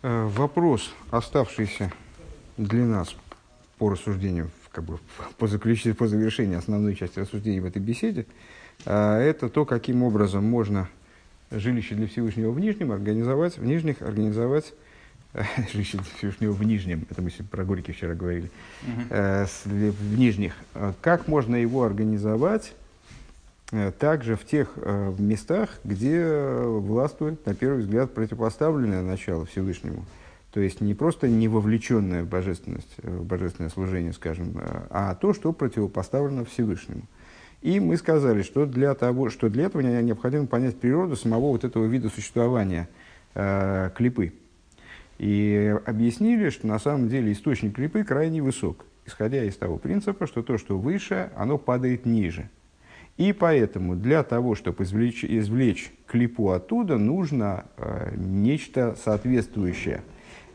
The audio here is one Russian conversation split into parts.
Э, вопрос, оставшийся для нас по рассуждению, как бы по, заключению, по завершению основной части рассуждений в этой беседе, э, это то, каким образом можно жилище для Всевышнего в Нижнем организовать, в Нижних организовать жилище для Всевышнего в Нижнем, это мы про Горький вчера говорили, uh-huh. в Нижних, как можно его организовать Э, также в тех э, местах, где властвует, на первый взгляд, противопоставленное начало Всевышнему. То есть не просто не вовлеченное в божественность, э, божественное служение, скажем, а то, что противопоставлено Всевышнему. И мы сказали, что для, того, что для этого необходимо понять природу самого вот этого вида существования э, клипы. И объяснили, что на самом деле источник клипы крайне высок, исходя из того принципа, что то, что выше, оно падает ниже – и поэтому для того, чтобы извлечь, извлечь клипу оттуда, нужно э, нечто соответствующее.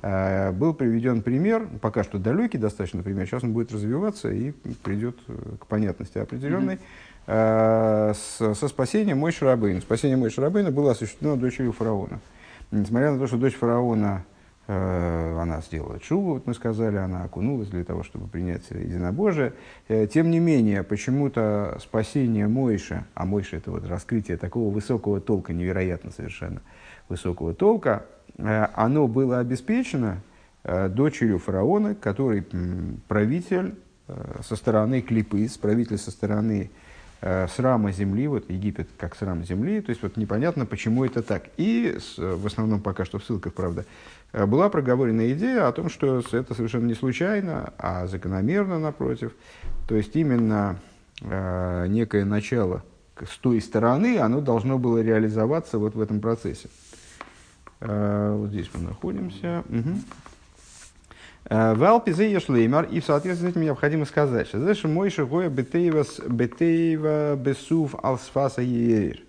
Э, был приведен пример, пока что далекий достаточно пример, сейчас он будет развиваться и придет э, к понятности определенной, э, с, со спасением Мой Шарабейна. Спасение Мой Шарабейна было осуществлено дочерью фараона. Несмотря на то, что дочь фараона она сделала чуву, вот мы сказали, она окунулась для того, чтобы принять единобожие. Э, тем не менее, почему-то спасение Мойша, а Мойша это вот раскрытие такого высокого толка, невероятно совершенно высокого толка, э, оно было обеспечено дочерью фараона, который правитель со стороны клипы, правитель со стороны срама земли, вот Египет как срам земли, то есть вот непонятно, почему это так. И в основном пока что в ссылках, правда, Э, была проговорена идея о том, что это совершенно не случайно, а закономерно, напротив. То есть именно э, некое начало с той стороны, оно должно было реализоваться вот в этом процессе. Э, вот здесь мы находимся. Угу. В Алпизе Ешлеймар, и в соответствии с этим необходимо сказать, что знаешь, мой шагоя бетеева бесув алсфаса еер.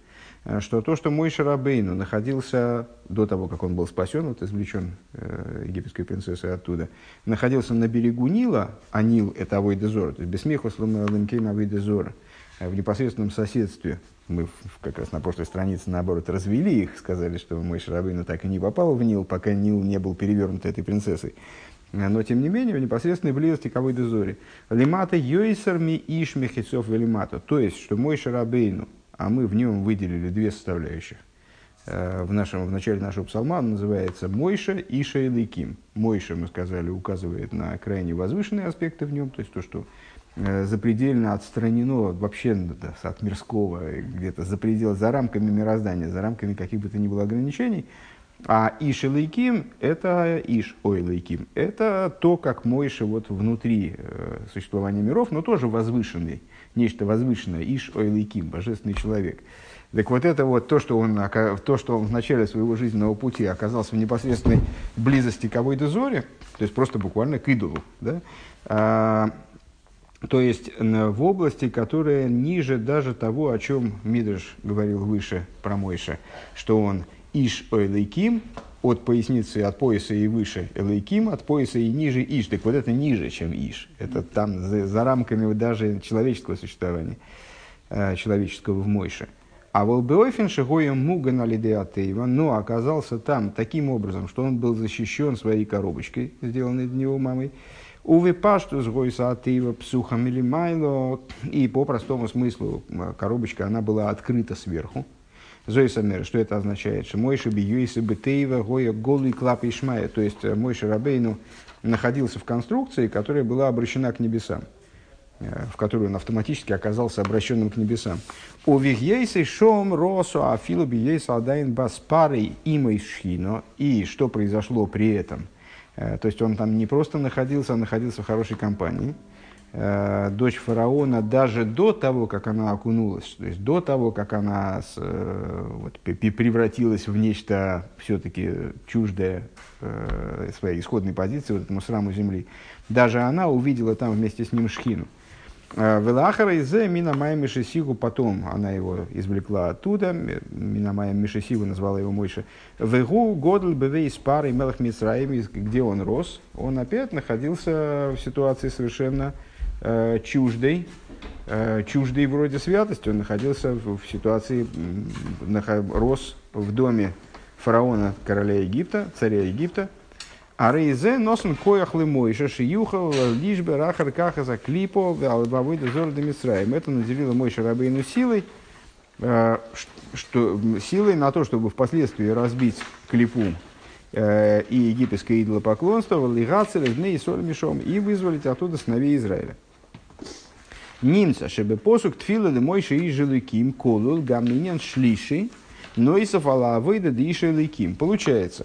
Э, что то, что мой Шарабейну находился до того, как он был спасен, вот извлечен э, египетской принцессой оттуда, находился на берегу Нила, а Нил это Авойдезора, то есть Бесмеху Сламалимкейм Авойдезора, э, в непосредственном соседстве. Мы как раз на прошлой странице, наоборот, развели их, сказали, что мой Шарабейну так и не попал в Нил, пока Нил не был перевернут этой принцессой. Э, но, тем не менее, в непосредственной близости к Авойдезоре. Лимата Йойсерми Иш Мехицов Велимата. То есть, что мой Шарабейну, а мы в нем выделили две составляющих. Э, в, нашем, в начале нашего псалма он называется Мойша и Шейликим. Мойша, мы сказали, указывает на крайне возвышенные аспекты в нем, то есть то, что э, запредельно отстранено вообще от мирского, где-то за пределы, за рамками мироздания, за рамками каких бы то ни было ограничений. А Иш и Лейким – это Иш, ой, Лейким – это то, как Мойша вот внутри э, существования миров, но тоже возвышенный – нечто возвышенное, Иш Ойликим, божественный человек. Так вот это вот то, что он, то, что он в начале своего жизненного пути оказался в непосредственной близости к Авойде Зоре, то есть просто буквально к идолу, да? а, то есть в области, которая ниже даже того, о чем Мидрш говорил выше про Мойша, что он Иш Ойлейким, от поясницы, от пояса и выше Элейким, от пояса и ниже Иш. Так вот это ниже, чем Иш. Это там за, за рамками даже человеческого существования, э, человеческого в Мойше. А Волбеофин Шигоем Муган Алидеатеева, но оказался там таким образом, что он был защищен своей коробочкой, сделанной для него мамой. Увы пашту с Гойса Атеева псухом или майло. И по простому смыслу э, коробочка, она была открыта сверху. Зоисамер, что это означает? Что Мойша Биюиса Бетеева Гоя Голый Клап Ишмая. То есть э, Мойша Рабейну находился в конструкции, которая была обращена к небесам э, в которую он автоматически оказался обращенным к небесам. У Вигейсы Шом Росу Афилу Биейса Адайн Баспарой Имой Шхино. И что произошло при этом? Э, то есть он там не просто находился, а находился в хорошей компании – Э, дочь фараона даже до того, как она окунулась, то есть до того, как она с, э, вот, превратилась в нечто все-таки чуждое э, своей исходной позиции, вот этому сраму земли, даже она увидела там вместе с ним шхину. Велахара из Минамая Мишесигу, потом она его извлекла оттуда, Минамая Мишесигу назвала его Мойша. Вегу Годл Бевей с парой Мелах Мицраим, где он рос, он опять находился в ситуации совершенно э, чуждой, э, чуждой вроде святости, он находился в, ситуации, рос в доме фараона, короля Египта, царя Египта, А рейзе носен коях лымойша шиюхал лишбе рахар каха за клипо албавыда зор демисраем. Это наделило Мойша Рабейну силой, э, что, силой на то, чтобы впоследствии разбить клипу э, и египетское идолопоклонство, лигацель, дней и соль мешом, и вызволить оттуда сыновей Израиля. Нимца, чтобы посук тфила ли мойши и жилыким, колул гаминен шлиши, но и софала выйда диша лыким. Получается,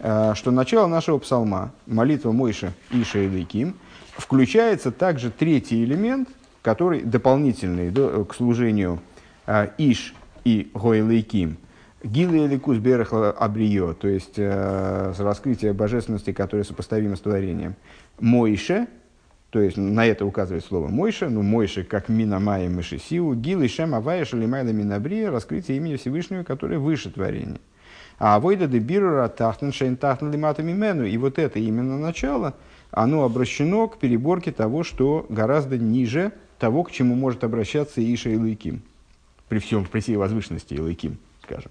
э, что начало нашего псалма, молитва Мойша Иша и Лейким, включается также третий элемент, который дополнительный к служению э, Иш и Гойлейким, Гилы Эликус Берахла Абрио, то есть э, раскрытие божественности, которое сопоставимо с творением. Мойше, то есть на это указывает слово Мойша, ну Мойша как Мина Майя Мышисиу, Гил и Шем Авая Шалимайла Минабрия, раскрытие имени Всевышнего, которое выше творения. А Войда де Бирура Тахтен Шейн Тахтен Лимата Мимену, и вот это именно начало, оно обращено к переборке того, что гораздо ниже того, к чему может обращаться Иша и Лейким, при, всем, при всей возвышенности Лейким, скажем.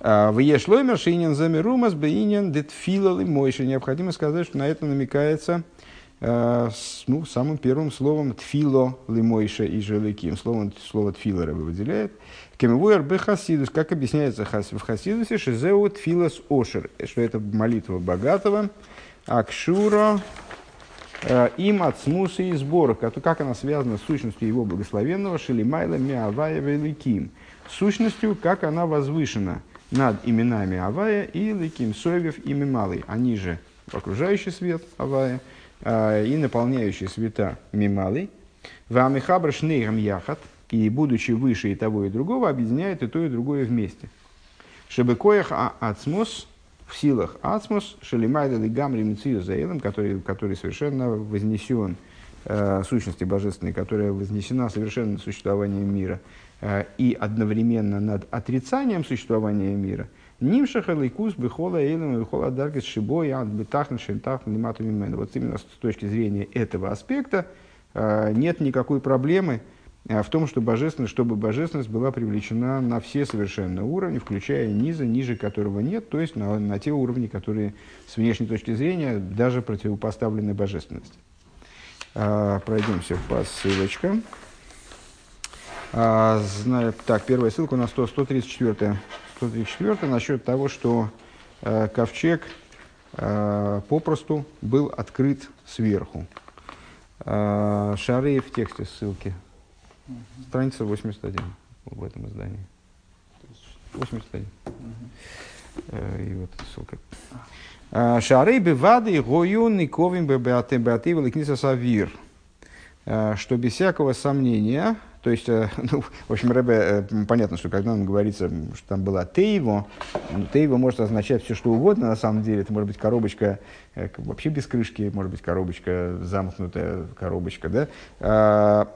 А, в Ешлоймер Шинин Замирумас Бейнин Детфилал и Мойша. Необходимо сказать, что на это намекается Э, ну, самым первым словом тфило лимойша и желиким. Словом, слово тфила рыба выделяет. Кемвуэр бе хасидус. Как объясняется в хасидусе, шизеу тфилас ошер. Что это молитва богатого. Акшура э, им от смуса и сбора. Как она связана с сущностью его благословенного Шелимайла Миавая Великим. Сущностью, как она возвышена над именами Авая и Ликим Соевев и Мималый. Они же окружающий свет Авая – и наполняющий света мималый, вамихабр шнейгам яхат, и будучи выше и того и другого, объединяет и то и другое вместе. Чтобы коях а ацмос, в силах ацмос, шалимайда гамри мицию который, который совершенно вознесен э, сущности божественной, которая вознесена совершенно существованием мира, э, и одновременно над отрицанием существования мира – Нимшаха лейкус бихола эйлем бихола даргис шибой ад битахн шентахн лимату мимен. Вот именно с точки зрения этого аспекта э, нет никакой проблемы э, в том, что божественность, чтобы божественность была привлечена на все совершенные уровни, включая низа, ниже которого нет, то есть на, на те уровни, которые с внешней точки зрения даже противопоставлены божественности. Э, пройдемся по ссылочкам. Так, первая ссылка у нас 100, 134 134 насчет того, что э, ковчег э, попросту был открыт сверху. Э, шары в тексте ссылки. Страница 81 в этом издании. 81. Э, и вот ссылка. Э, Шары бевады гою никовим беаты беаты великниса савир. Э, что без всякого сомнения то есть, э, ну, в общем, Рэбе, э, понятно, что когда нам говорится, что там была Тейво, ну, Тейво может означать все, что угодно, на самом деле. Это может быть коробочка э, вообще без крышки, может быть коробочка, замкнутая коробочка, да. А,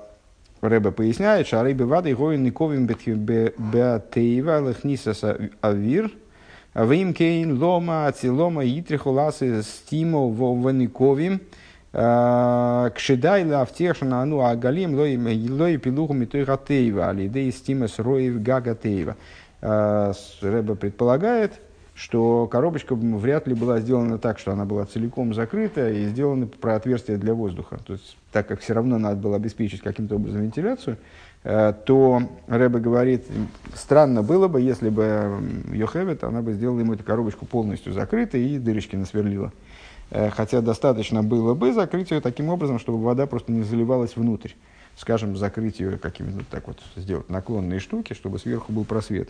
Рэбе поясняет, что Арейбе Вады Гоин Никовим Беатеева Лехнисас Авир, Вим Кейн Лома Ацилома Итрихуласы Стимо Вованиковим, Кшедай лавтешна ну агалим лой пилуху митой гатеева, алидей стимас роев гагатеева. Рэба предполагает, что коробочка вряд ли была сделана так, что она была целиком закрыта и сделаны про отверстие для воздуха. То есть, так как все равно надо было обеспечить каким-то образом вентиляцию, э, то Рэбе говорит, странно было бы, если бы Йохевет, она бы сделала ему эту коробочку полностью закрытой и дырочки насверлила. Э, хотя достаточно было бы закрыть ее таким образом, чтобы вода просто не заливалась внутрь. Скажем, закрыть ее какими-то так вот, сделать наклонные штуки, чтобы сверху был просвет.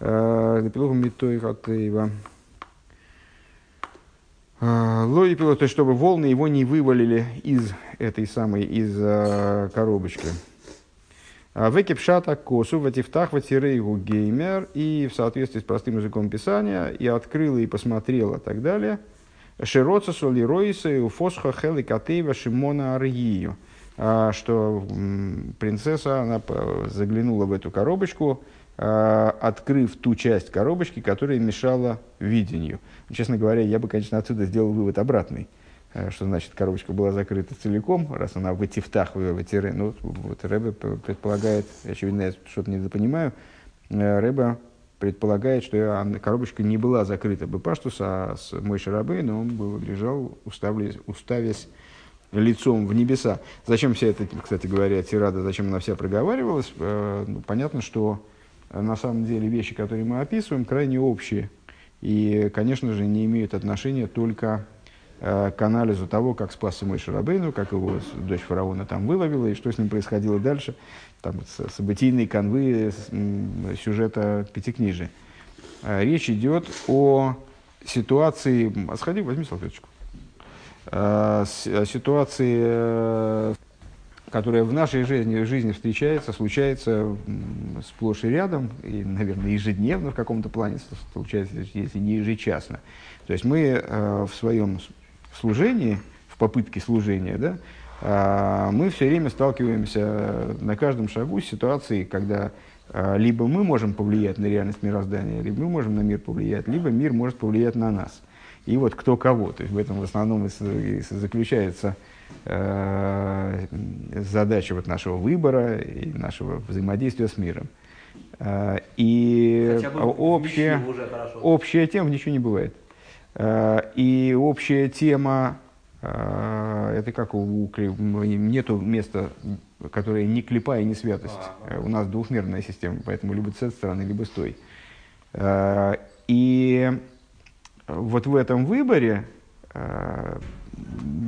Эпилогу Митой Хатеева. Э, Лои то есть чтобы волны его не вывалили из этой самой, из э, коробочки. Векипшата косу, ватифтах, ватирейгу геймер, и в соответствии с простым языком писания, и открыла, и посмотрела, и так далее – Широца солироиса у фосха хели катеева шимона аргию. А, что принцесса она заглянула в эту коробочку, а, открыв ту часть коробочки, которая мешала видению. Честно говоря, я бы, конечно, отсюда сделал вывод обратный. А, что значит, коробочка была закрыта целиком, раз она в этифтах, в этире. Ну, вот Рэбе предполагает, очевидно, я что-то недопонимаю, Рэбе предполагает, что коробочка не была закрыта бы паштус, а с Мой Шарабей, но он был, лежал, уставлясь, уставясь лицом в небеса. Зачем вся эта, кстати говоря, тирада, зачем она вся проговаривалась? Э, ну, понятно, что на самом деле вещи, которые мы описываем, крайне общие. И, конечно же, не имеют отношения только э, к анализу того, как спасся мой Шарабейну, как его дочь фараона там выловила, и что с ним происходило дальше. Там событийные конвы сюжета Пятикнижия. Э, речь идет о ситуации... Сходи, возьми салфеточку. Э, ситуации, которая в нашей жизни, жизни встречается, случается сплошь и рядом, и, наверное, ежедневно в каком-то плане случается, если не ежечасно. То есть мы э, в своем служении, в попытке служения, да, э, мы все время сталкиваемся на каждом шагу с ситуацией, когда э, либо мы можем повлиять на реальность мироздания, либо мы можем на мир повлиять, либо мир может повлиять на нас. И вот кто кого. То есть в этом в основном и заключается Э, задача вот нашего выбора и нашего взаимодействия с миром. И общая, общая тема ничего не бывает. Э, и общая тема, это как у, нету места, которое не клепа и не святость. А, у нас двухмерная система, поэтому либо с этой стороны, либо с той. И вот в этом выборе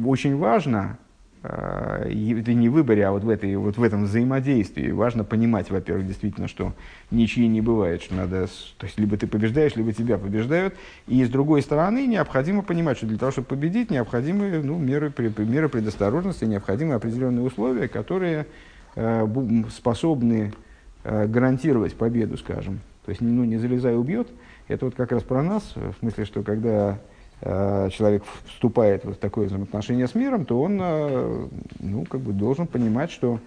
очень важно, э, это не в выборе, а вот в, этой, вот в этом взаимодействии, важно понимать, во-первых, действительно, что ничьи не бывает, что надо, то есть либо ты побеждаешь, либо тебя побеждают, и с другой стороны необходимо понимать, что для того, чтобы победить, необходимы ну, меры, меры предосторожности, необходимы определенные условия, которые э, способны э, гарантировать победу, скажем. То есть, ну, не залезай, убьет. Это вот как раз про нас, в смысле, что когда человек вступает в такое взаимоотношение с миром, то он э, ну, как бы должен понимать, что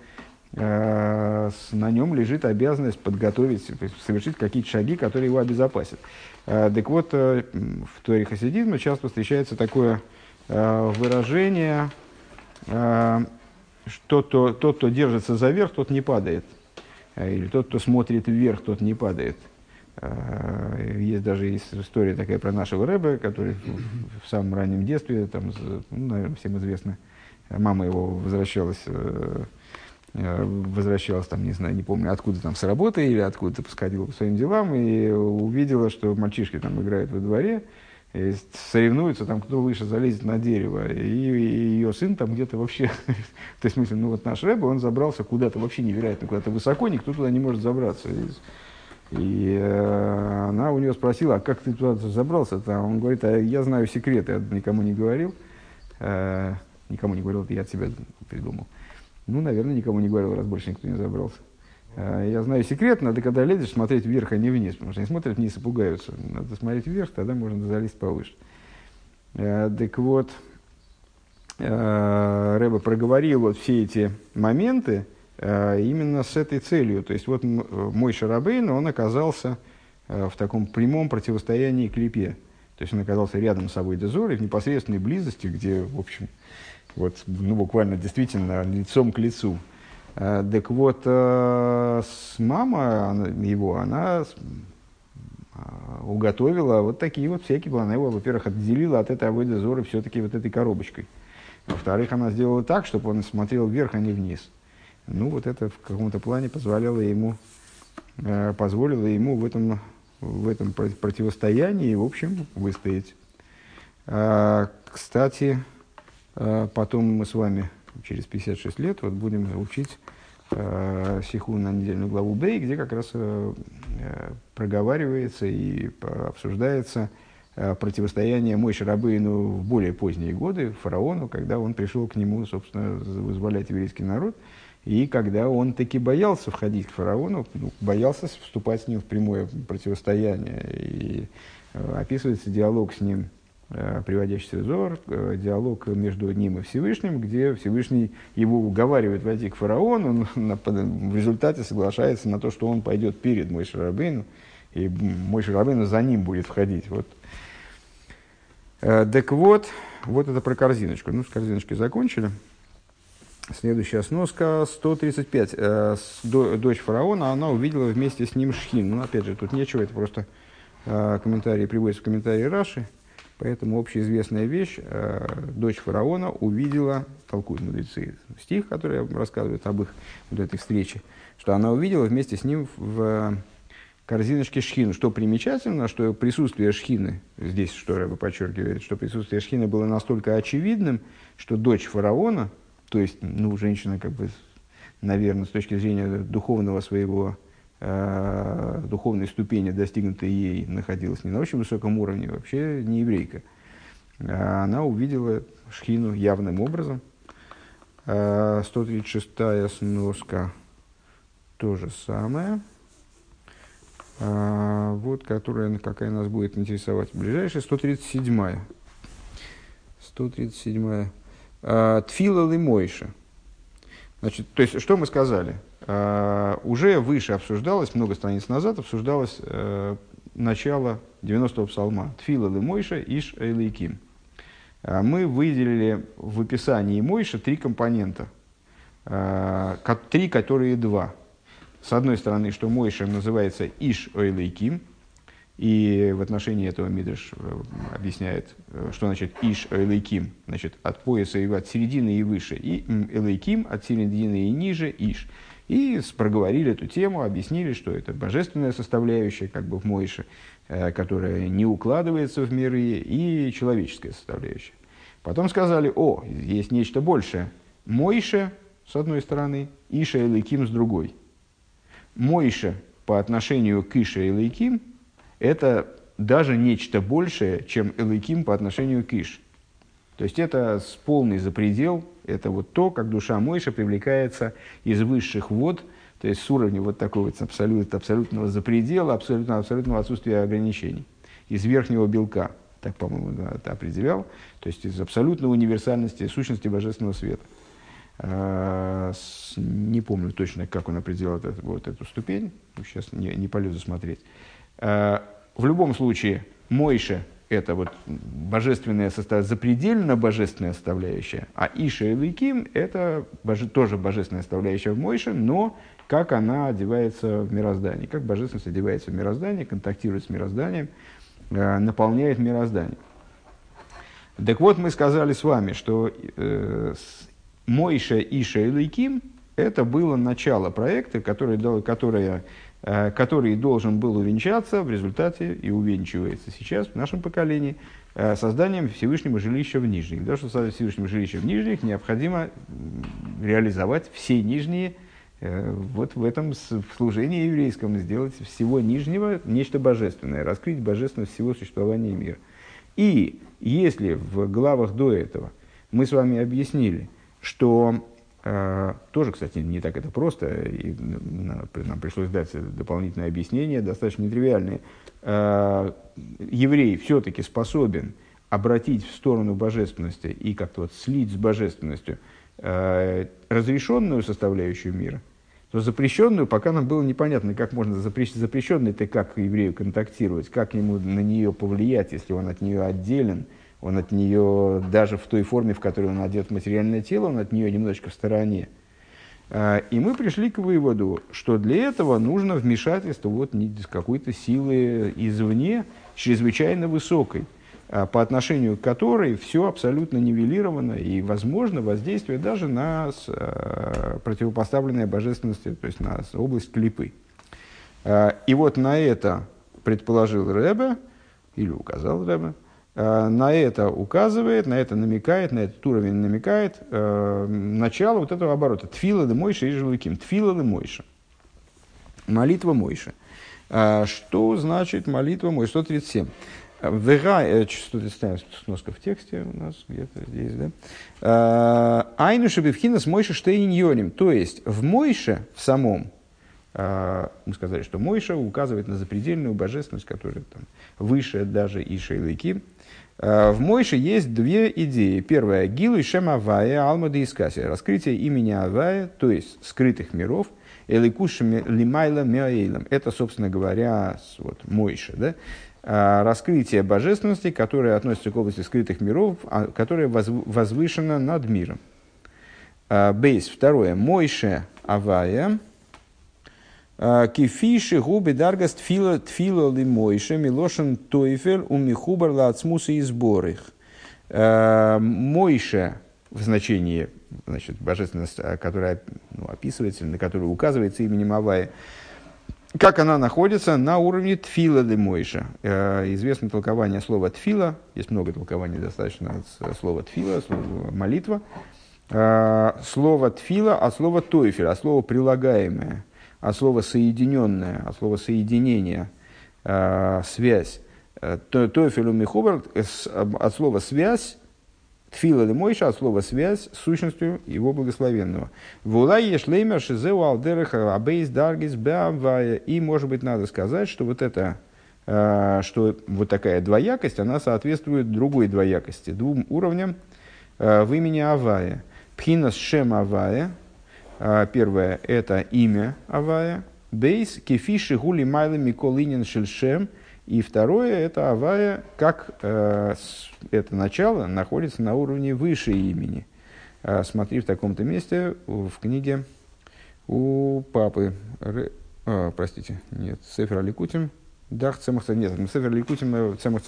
э, на нем лежит обязанность подготовить, совершить какие-то шаги, которые его обезопасят. Так вот, в Торе хасидизма часто встречается такое выражение, что то, тот, кто держится за верх, тот не падает. Или тот, кто смотрит вверх, тот не падает. Э, есть даже есть история такая про нашего Рэба, который в, самом раннем детстве, там, ну, наверное, всем известно, мама его возвращалась, э, э, возвращалась там, не знаю, не помню, откуда там с работы или откуда-то посходила по своим делам и увидела, что мальчишки там играют во дворе, соревнуются, там кто выше залезет на дерево, и, и ее сын там где-то вообще, то есть, в смысле, ну вот наш Рэба, он забрался куда-то вообще невероятно, куда-то высоко, никто туда не может забраться. И э, она у него спросила, а как ты туда забрался? -то? Он говорит, а я знаю секреты, я никому не говорил. Э, никому не говорил, это я от себя придумал. Ну, наверное, никому не говорил, раз больше никто не забрался. Э, я знаю секрет, надо, когда лезешь, смотреть вверх, а не вниз, потому что они смотрят вниз и пугаются. Надо смотреть вверх, тогда можно залезть повыше. Так вот, э, Рэба проговорил вот все эти моменты, именно с этой целью. То есть вот мой Шарабейн, он оказался э, в таком прямом противостоянии клипе. То есть он оказался рядом с собой Дезорой, в непосредственной близости, где, в общем, вот, ну, буквально действительно лицом к лицу. Э, так вот, с мама его, она уготовила вот такие вот всякие, она его, во-первых, отделила от этой Авойда Зоры все-таки вот этой коробочкой. Во-вторых, она сделала так, чтобы он смотрел вверх, а не вниз. Ну, вот это в каком-то плане позволяло ему, э, позволило ему в этом, в этом противостоянии, в общем, выстоять. А, кстати, а, потом мы с вами через 56 лет вот будем учить а, сиху на недельную главу Бей, где как раз проговаривается и обсуждается противостояние Мой Шарабейну в более поздние годы, фараону, когда он пришел к нему, собственно, вызволять еврейский народ – и когда он таки боялся входить к фараону, ну, боялся вступать с ним в прямое противостояние. И э, описывается диалог с ним, э, приводящий взор, э, диалог между ним и Всевышним, где Всевышний его уговаривает войти к фараону, он в результате соглашается на то, что он пойдет перед Мой Шарабейну, и Мой Шарабейну за ним будет входить. Вот. Так вот, вот это про корзиночку. Ну, с корзиночкой закончили. Следующая сноска 135. Э, дочь фараона, она увидела вместе с ним Шхин. Ну, опять же, тут нечего, это просто э, комментарии приводятся в комментарии Раши. Поэтому общеизвестная вещь, э, дочь фараона увидела, толкуют мудрецы, стих, который рассказывает об их вот этой встрече, что она увидела вместе с ним в корзиночке шхину. Что примечательно, что присутствие шхины, здесь что Рэба подчеркивает, что присутствие шхины было настолько очевидным, что дочь фараона, то есть, ну, женщина, как бы, наверное, с точки зрения духовного своего, э, духовной ступени, достигнутой ей, находилась не на очень высоком уровне, вообще не еврейка. А она увидела шхину явным образом. 136-я э, сноска то же самое. А, вот, которая, какая нас будет интересовать. Ближайшая 137-я. 137-я. А, Тфила Лимойша. Значит, то есть, что мы сказали? А, уже выше обсуждалось, много страниц назад обсуждалось э, начало 90-го псалма. Тфила Лимойша Иш Эйлейким. А, мы выделили в описании Мойша три компонента. Три, которые два. С одной стороны, что Мойша называется Иш Эйлейким – и в отношении этого Мидриш э, объясняет, э, что значит Иш Элейким, значит от пояса и от середины и выше, и Элейким от середины и ниже Иш. И проговорили эту тему, объяснили, что это божественная составляющая, как бы в Мойше, э, которая не укладывается в миры, и человеческая составляющая. Потом сказали, о, есть нечто большее. Мойше, с одной стороны, Иша Элейким с другой. Мойше по отношению к Иша Элейким – это даже нечто большее, чем Элыким по отношению к Иш. То есть это полный запредел, это вот то, как душа Мойша привлекается из высших вод, то есть с уровня вот такого вот абсолют, абсолютного запредела, абсолютного, абсолютного отсутствия ограничений, из верхнего белка, так, по-моему, это определял, то есть из абсолютной универсальности, сущности божественного света. А, не помню точно, как он определял вот эту ступень, сейчас не, не полезу смотреть. А, в любом случае, Мойша – это вот божественная составляющая, запредельно божественная составляющая, а Иша и Ликим – это боже, тоже божественная составляющая в Мойше, но как она одевается в мироздание, как божественность одевается в мироздание, контактирует с мирозданием, э, наполняет мироздание. Так вот, мы сказали с вами, что э, Мойша, Иша и Ликим – это было начало проекта, которое, которое Э, который должен был увенчаться в результате и увенчивается сейчас в нашем поколении э, созданием Всевышнего жилища в Нижних. Чтобы создать Всевышнего жилища в Нижних, необходимо реализовать все нижние э, вот в этом служении еврейском, сделать всего нижнего нечто божественное, раскрыть божественность всего существования мира. И если в главах до этого мы с вами объяснили, что тоже, кстати, не так это просто, и нам пришлось дать дополнительное объяснение, достаточно нетривиальное. А, еврей все-таки способен обратить в сторону божественности и как-то вот слить с божественностью а, разрешенную составляющую мира, то запрещенную пока нам было непонятно, как можно запрещенной-то как еврею контактировать, как ему на нее повлиять, если он от нее отделен – он от нее, даже в той форме, в которой он одет в материальное тело, он от нее немножечко в стороне. А, и мы пришли к выводу, что для этого нужно вмешательство вот какой-то силы извне, чрезвычайно высокой, а, по отношению к которой все абсолютно нивелировано и возможно воздействие даже на а, противопоставленное божественности, то есть на область клипы. И вот на это предположил Рэбе, или указал Рэбе, на это указывает, на это намекает, на этот уровень намекает э, начало вот этого оборота. Тфила де Мойша и Желыким. Тфила де Мойша. Молитва Мойша. Э, что значит молитва Мойша? 137. Вега, 137 сноска в тексте у нас где-то здесь, да? Айну шабивхина с Мойша штейньоним. То есть в Мойше в самом, мы сказали, что Мойша указывает на запредельную божественность, которая там, выше даже и Шейлыки, Э, в Мойше есть две идеи. Первая – Гилу и Шем Авая Алмада Искаси. Раскрытие имени Авая, то есть скрытых миров, Эликушами Лимайла Меаэйлом. Это, собственно говоря, вот, Мойша. Да? Э, раскрытие божественности, которое относится к области скрытых миров, а, которое возвышено над миром. Бейс. Второе. Мойше Авая. Кефиши губи даргас тфила тфила ли мойше милошен тойфер у михубар лацмуса и сборых. Мойше в значении значит, божественность, которая ну, описывается, на которую указывается именем Авая, как она находится на уровне тфила де мойша. Э, известно толкование слова тфила, есть много толкований достаточно слова тфила, слова молитва. Э, слово тфила от слова тойфель, от слова прилагаемое, от слова соединенное, от слова соединение, э, связь. Тойфелю михубар от слова связь, Тфила де Мойша от слова связь с сущностью его благословенного. Вула ешлеймер шизеу алдереха абейс даргис беавая. И, может быть, надо сказать, что вот это, э, что вот такая двоякость, она соответствует другой двоякости, двум уровням э, в имени Авая. Пхинас шем Авая. Э, первое – это имя Авая. Бейс кефиши гули майла миколинин шельшем – и второе – это авая, как э, это начало находится на уровне выше имени. Э, смотри в таком-то месте в книге у папы, Ре, э, простите, нет, Сефер Аликутим, Дах Цемах нет, Сефер Аликутим э, Цемах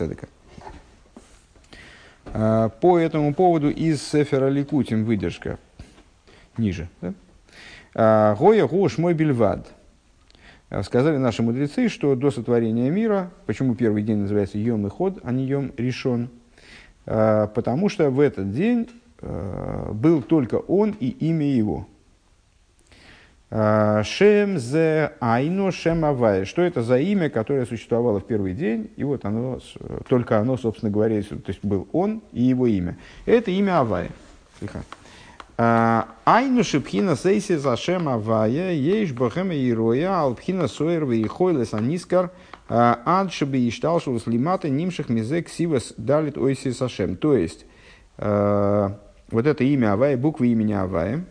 по этому поводу из Сефера Ликутим выдержка ниже. Да? Гоя гуш мой бельвад. Э, сказали наши мудрецы, что до сотворения мира, почему первый день называется Йом и Ход, а не Йом решен, э, потому что в этот день э, был только он и имя его. Шем зе айно шем авай. Что это за имя, которое существовало в первый день? И вот оно, только оно, собственно говоря, то есть был он и его имя. Это имя Авая. Айну шипхина сейси зашем авая, ейш бахема ироя, алпхина соер вейхойлес анискар, ад шибы ишталшус лимата нимших мизек сивас далит ойси сашем. То есть, вот это имя Авая, буквы имени Авая,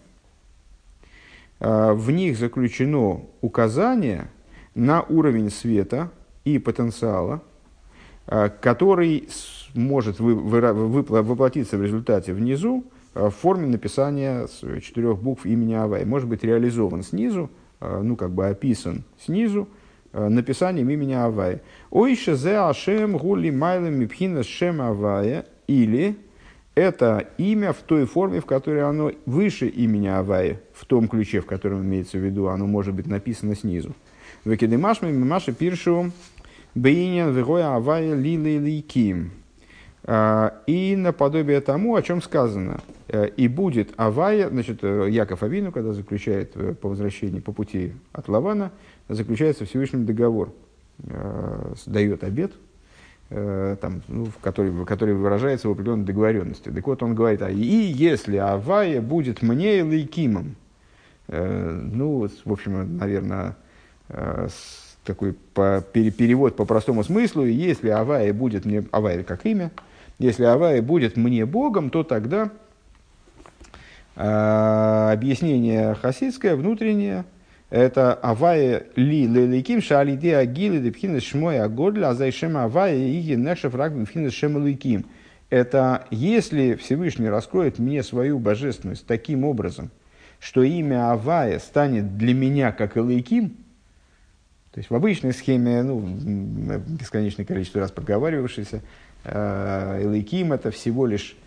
в них заключено указание на уровень света и потенциала, который может воплотиться в результате внизу, в форме написания четырех букв имени Авай. Может быть реализован снизу, э, ну как бы описан снизу, э, написанием имени Авай. Ойша зе ашем гули майлем мипхина шем Авая. Или это имя в той форме, в которой оно выше имени Авая, в том ключе, в котором имеется в виду, оно может быть написано снизу. Векидемашми мимаши пиршу бейнин вегоя Авая лили ликим. И наподобие тому, о чем сказано – Э, и будет Авая, значит, э, Яков Авину, когда заключает э, по возвращении по пути от Лавана, заключается Всевышний договор, дает обед, там, ну, в который, который выражается в определенной договоренности. Так вот, он говорит, а и если Авая будет мне лейкимом, ну, в общем, наверное, такой по, перевод по простому смыслу, если Авая будет мне, Авая как имя, если Авая будет мне Богом, то тогда объяснение хасидское, внутреннее, это авая ли леликим шалиде агилы депхина шмой агодля азайшем авая и нешев рак депхина шем Это если Всевышний раскроет мне свою божественность таким образом, что имя Авая станет для меня как Элейким, то есть в обычной схеме, ну, бесконечное количество раз проговаривавшийся, а, Элейким это всего лишь Э,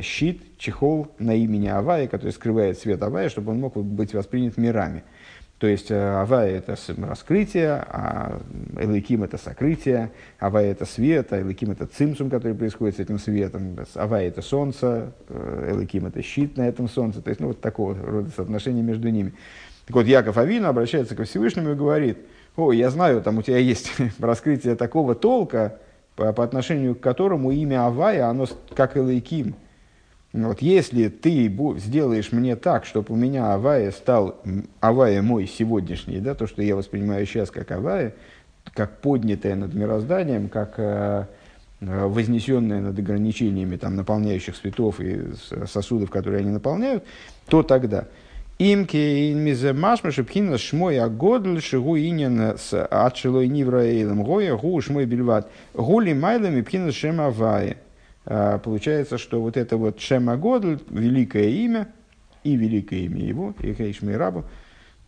щит, чехол на имени Авая, который скрывает свет Авая, чтобы он мог быть воспринят мирами. То есть э, Авая – это раскрытие, а Элыким – это сокрытие, Авая – это свет, а Элыким – это цимсум, который происходит с этим светом, Авая – это солнце, э, Элыким – это щит на этом солнце. То есть, ну, вот такого рода соотношение между ними. Так вот, Яков Авина обращается ко Всевышнему и говорит, о, я знаю, там у тебя есть раскрытие такого толка, по, отношению к которому имя Авая, оно как Элайким. Вот, если ты сделаешь мне так, чтобы у меня Авая стал Авая мой сегодняшний, да, то, что я воспринимаю сейчас как Авая, как поднятое над мирозданием, как э, э вознесенное над ограничениями там, наполняющих светов и сосудов, которые они наполняют, то тогда Имки мизе машма шепхина шмой агодль шигу инин с атшилой нивраэйлем гоя гу шмой бельват гули майлами пхина шема вае. Получается, что вот это вот шема годль, великое имя, и великое имя его, и Хейшмей Рабу, а,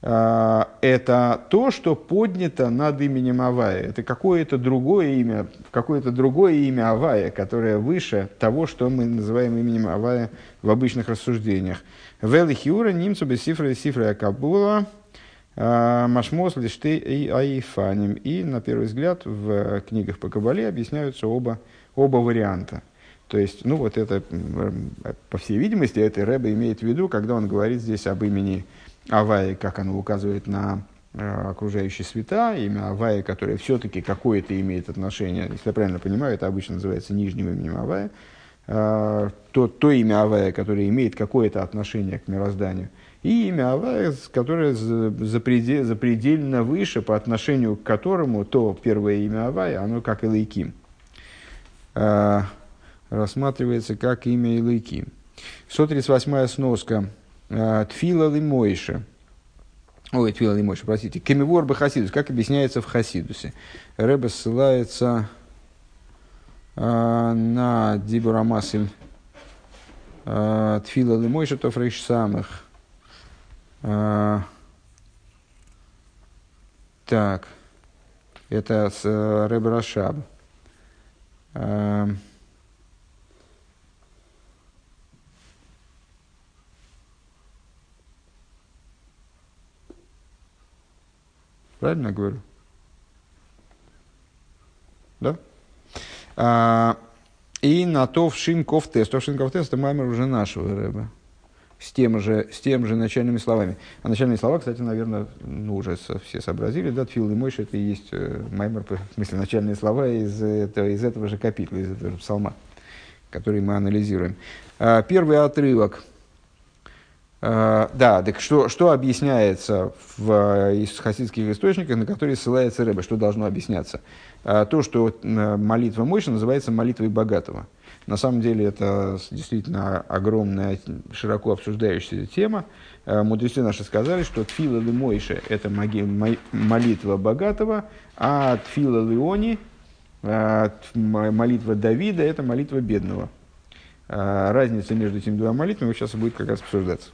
это то, что поднято над именем Авая. Это какое-то другое имя, какое-то другое имя Авая, которое выше того, что мы называем именем Авая в обычных рассуждениях. Велихиура немцу без сифры сифры Акабула а, Машмос лишты и Аифаним. И, на первый взгляд, в книгах по Кабале объясняются оба, оба варианта. То есть, ну вот это, по всей видимости, это Рэба имеет в виду, когда он говорит здесь об имени как оно указывает на э, окружающие света, имя Авая, которое все-таки какое-то имеет отношение, если я правильно понимаю, это обычно называется нижним именем Авая, э, то, то имя Авая, которое имеет какое-то отношение к мирозданию, и имя Авая, которое запредельно, выше, по отношению к которому то первое имя Авая, оно как Элейким, э, рассматривается как имя Элейким. 138 сноска – Тфила Лимойша. Ой, Тфила Лимойша, простите. Кемивор бы Хасидус. Как объясняется в Хасидусе? Рэба ссылается э, на Дибурамасель э, Тфила Лимойша Тофрейш самых. Э, так. Это с э, Рэба Рашаб. Правильно говорю? Да? А, и на то в шинков тест. То в шинков тест это маймер уже нашего рэба. С, тем же, с тем же начальными словами. А начальные слова, кстати, наверное, ну, уже все сообразили. Да, Тфил и Мойша это и есть э, маймер, в смысле, начальные слова из, этого, из этого же капитла, из этого же псалма, который мы анализируем. А, первый отрывок – да, так что, что объясняется в, из хасидских источниках, на которые ссылается Рэба, что должно объясняться? Uh, то, что молитва Мойши называется молитвой богатого. На самом деле это действительно огромная, широко обсуждающаяся тема. Uh, мудрецы наши сказали, что Тфила Мойши – это молитва богатого, а Тфила Леони, молитва Давида – это молитва бедного. Разница между этими двумя молитвами сейчас будет как раз обсуждаться.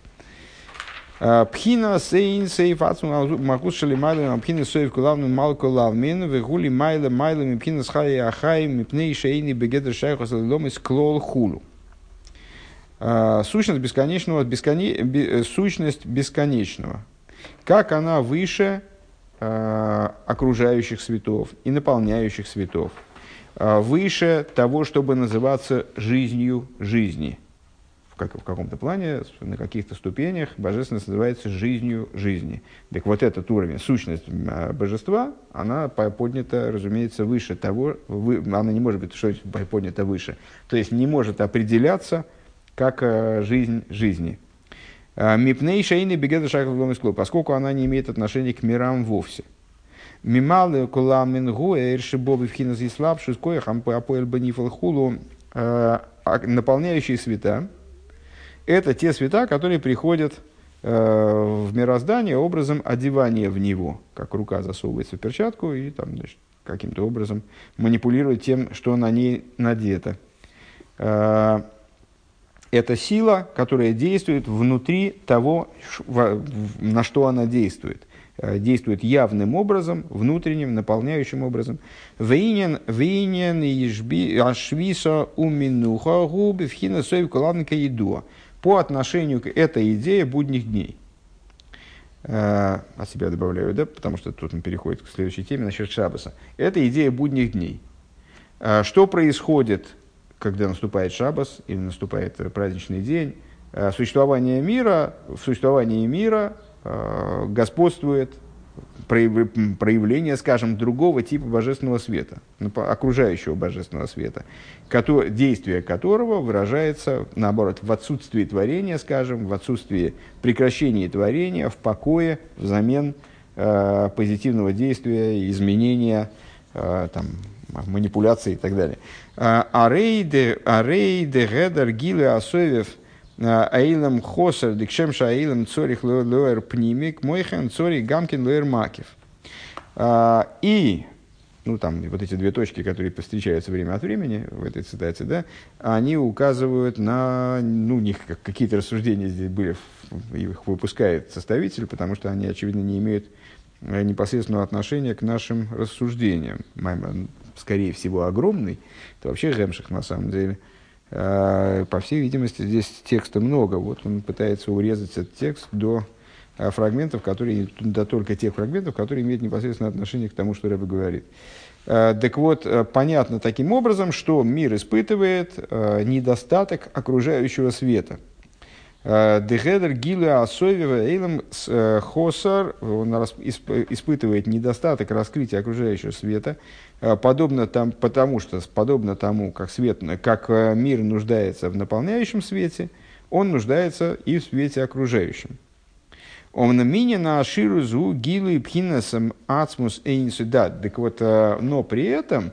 Э, пхина сейн сейф ацму магус шалимайлем, пхина сейф кулавну малку лавмин, вегули майла майлем, пхина схай ахай, мипней шейни бегедр шайху салилом из клол хулу. Э, сущность бесконечного, бесконе, бе, сущность бесконечного. Как она выше э, окружающих светов и наполняющих светов. Выше того, чтобы называться жизнью жизни – как, в каком-то плане, на каких-то ступенях божественность называется жизнью жизни. Так вот этот уровень, сущность а, божества, она поднята, разумеется, выше того, вы, она не может быть что поднята выше. То есть не может определяться как а, жизнь жизни. А, Мипней шейны бегеда шахов клуб, поскольку она не имеет отношения к мирам вовсе. Мималы куламин гуэр шибоби в хиназ и слабший скоях апоэль банифал хулу наполняющие света, это те света, которые приходят э, в мироздание образом одевания в него, как рука засовывается в перчатку и там, значит, каким-то образом манипулирует тем, что на ней надето. Э, это сила, которая действует внутри того, на что она действует э, действует явным образом, внутренним, наполняющим образом. Вейнен, вейнен, ашвиса, уминуха, губи, вхина, соев, кулавника, едуа по отношению к этой идее будних дней. Э, от себя добавляю, да, потому что тут он переходит к следующей теме насчет Шабаса. Это идея будних дней. Э, что происходит, когда наступает Шабас или наступает праздничный день? Э, существование мира, в существовании мира господствует проявление, скажем, другого типа божественного света, окружающего божественного света, действие которого выражается, наоборот, в отсутствии творения, скажем, в отсутствии прекращения творения, в покое взамен э, позитивного действия, изменения, э, там, манипуляции и так далее. Арейде, арейде, гедер, гилы, асовев – Аилам Хосер, Дикшемша Аилам Цорих Луэр Пнимик, Мойхен Цорих Гамкин Луэр Макив. И ну там вот эти две точки, которые встречаются время от времени в этой цитате, да, они указывают на, ну, у них какие-то рассуждения здесь были, их выпускает составитель, потому что они, очевидно, не имеют э, непосредственного отношения к нашим рассуждениям. Маймер, скорее всего, огромный, это вообще Гемших на самом деле. А, по всей видимости, здесь текста много, вот он пытается урезать этот текст до э, фрагментов, которые, до только тех фрагментов, которые имеют непосредственное отношение к тому, что Рэбе говорит. Э, так вот, понятно таким образом, что мир испытывает недостаток окружающего света – Дегедер Гиле Асовева Эйлем э, Хосар, испытывает недостаток раскрытия окружающего света, подобно там, потому что, подобно тому, как, свет, как э, мир нуждается в наполняющем свете, он нуждается и в свете окружающем. Он мини на ширузу гилы пхинасом ацмус эйнсудат. Так вот, но при этом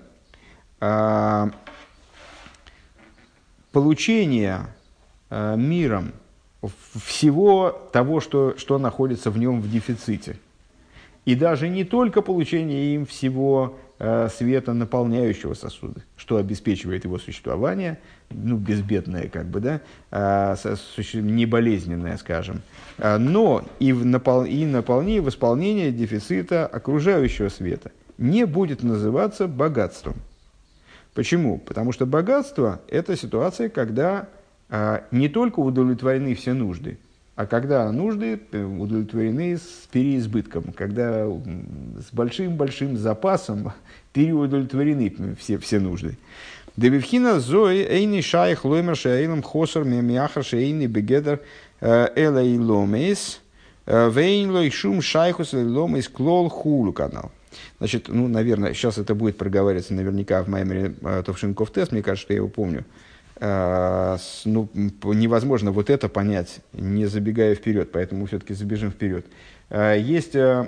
получение миром всего того, что, что находится в нем в дефиците. И даже не только получение им всего э, света, наполняющего сосуды, что обеспечивает его существование, ну, безбедное, как бы, да, э, неболезненное, скажем, э, но и, в напол... и наполнение, восполнение дефицита окружающего света не будет называться богатством. Почему? Потому что богатство – это ситуация, когда не только удовлетворены все нужды, а когда нужды э, удовлетворены с переизбытком, когда с большим-большим запасом переудовлетворены все, все нужды. Девивхина зои эйни шайх лоймер шаилам хосар мемиахар шейни бегедер э, элай ломейс э, вейн лой шум шайхус ломейс клол хулу канал. Значит, ну, наверное, сейчас это будет проговариваться наверняка в моем Товшинков тест, мне кажется, что я его помню. Ну, невозможно вот это понять, не забегая вперед, поэтому все-таки забежим вперед. Э, есть э,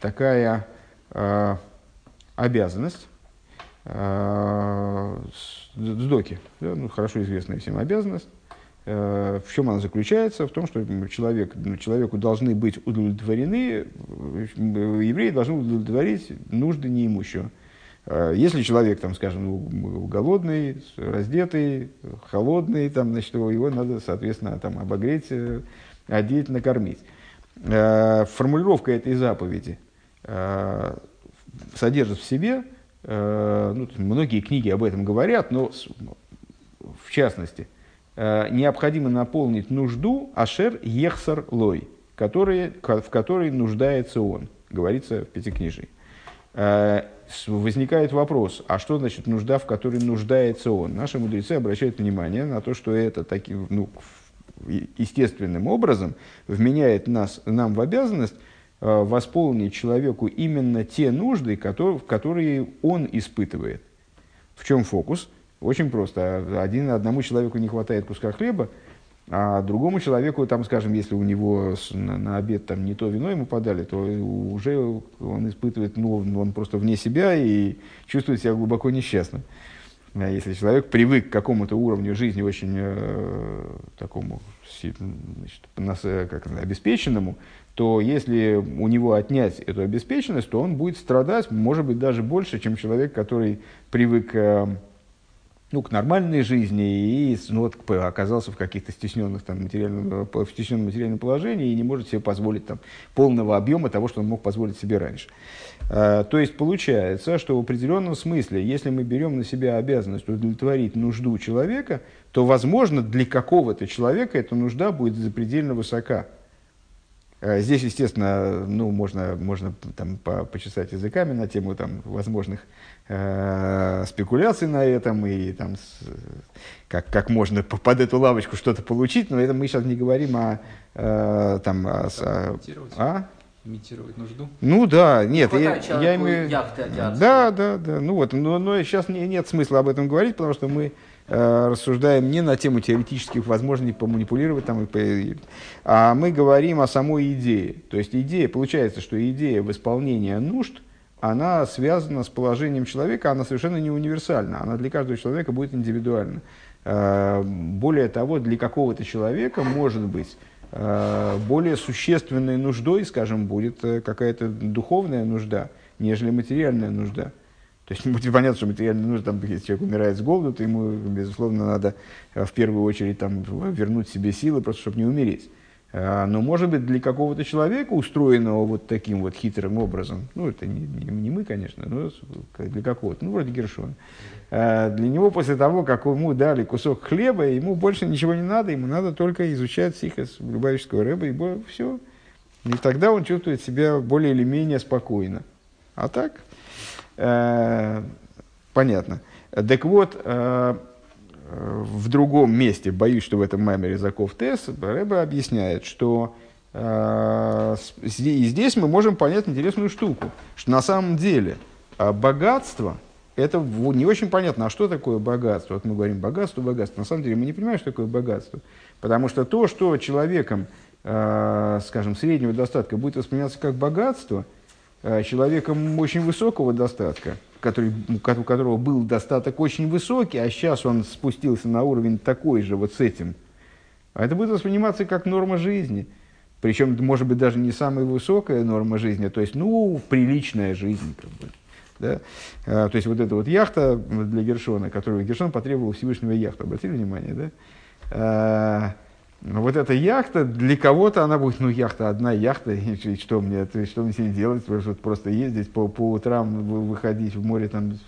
такая обязанность, сдоки, да, ну, хорошо известная всем обязанность, в чем она заключается? В том, что человек, ну, человеку должны быть удовлетворены, евреи должны удовлетворить нужды неимущего. Э, если человек, там, скажем, голодный, раздетый, холодный, там, значит, его надо, соответственно, там, обогреть, э, одеть, накормить. Э, формулировка этой заповеди содержит в себе, ну, многие книги об этом говорят, но в частности, необходимо наполнить нужду Ашер Ехсар Лой, который, в которой нуждается он, говорится в Пятикнижии возникает вопрос, а что значит нужда, в которой нуждается он? Наши мудрецы обращают внимание на то, что это таким, ну, естественным образом вменяет нас, нам в обязанность э, восполнить человеку именно те нужды, которые, которые он испытывает. В чем фокус? Очень просто. Один, одному человеку не хватает куска хлеба, а другому человеку, там, скажем, если у него на, на обед там, не то вино ему подали, то уже он испытывает, ну, он просто вне себя и чувствует себя глубоко несчастным. А если человек привык к какому-то уровню жизни очень э, такому значит, как, обеспеченному, то если у него отнять эту обеспеченность, то он будет страдать, может быть, даже больше, чем человек, который привык э, ну, к нормальной жизни и ну, вот, оказался в каких-то стесненных там, материальном, в стесненном материальном положении и не может себе позволить там, полного объема того, что он мог позволить себе раньше. А, то есть получается, что в определенном смысле, если мы берем на себя обязанность удовлетворить нужду человека, то, возможно, для какого-то человека эта нужда будет запредельно высока. А, здесь, естественно, ну, можно, можно там, по, почесать языками на тему там, возможных э, спекуляций на этом и там, с, как, как можно под эту лавочку что-то получить, но это мы сейчас не говорим о... Э, там, о, о, а? имитировать нужду? Ну да, нет, я, я имею... Да, да, да, ну вот, но, но сейчас не, нет смысла об этом говорить, потому что мы э, рассуждаем не на тему теоретических возможностей поманипулировать там, а мы говорим о самой идее. То есть идея, получается, что идея восполнения нужд – она связана с положением человека, она совершенно не универсальна, она для каждого человека будет индивидуальна. Э, более того, для какого-то человека может быть э, более существенной нуждой, скажем, будет какая-то духовная нужда, нежели материальная нужда. То есть будет понятно, что материальная нужда, там, если человек умирает с голоду, то ему, безусловно, надо в первую очередь там, вернуть себе силы, просто чтобы не умереть. А, но, может быть, для какого-то человека, устроенного вот таким вот хитрым образом, ну, это не, не, не мы, конечно, но для какого-то, ну, вроде Гершона, а, для него после того, как ему дали кусок хлеба, ему больше ничего не надо, ему надо только изучать сихос Любавического рыба, и все. И тогда он чувствует себя более или менее спокойно. А так, э, понятно. Так вот, э, в другом месте, боюсь, что в этом маймере Заков Тес, Рэбе объясняет, что э, и здесь мы можем понять интересную штуку, что на самом деле э, богатство, это не очень понятно, а что такое богатство? Вот мы говорим богатство, богатство. На самом деле мы не понимаем, что такое богатство. Потому что то, что человеком, э, скажем, среднего достатка будет восприниматься как богатство, э, человеком очень высокого достатка – который, у которого был достаток очень высокий, а сейчас он спустился на уровень такой же вот с этим, а это будет восприниматься как норма жизни. Причем, может быть, даже не самая высокая норма жизни, то есть, ну, приличная жизнь. Как бы, да? а, то есть, вот эта вот яхта для Гершона, которую Гершон потребовал Всевышнего яхту, обратили внимание, да? А, вот эта яхта, для кого-то она будет, ну, яхта, одна яхта, и что мне, что мне с ней делать, просто, просто ездить по, по утрам, выходить в море, там,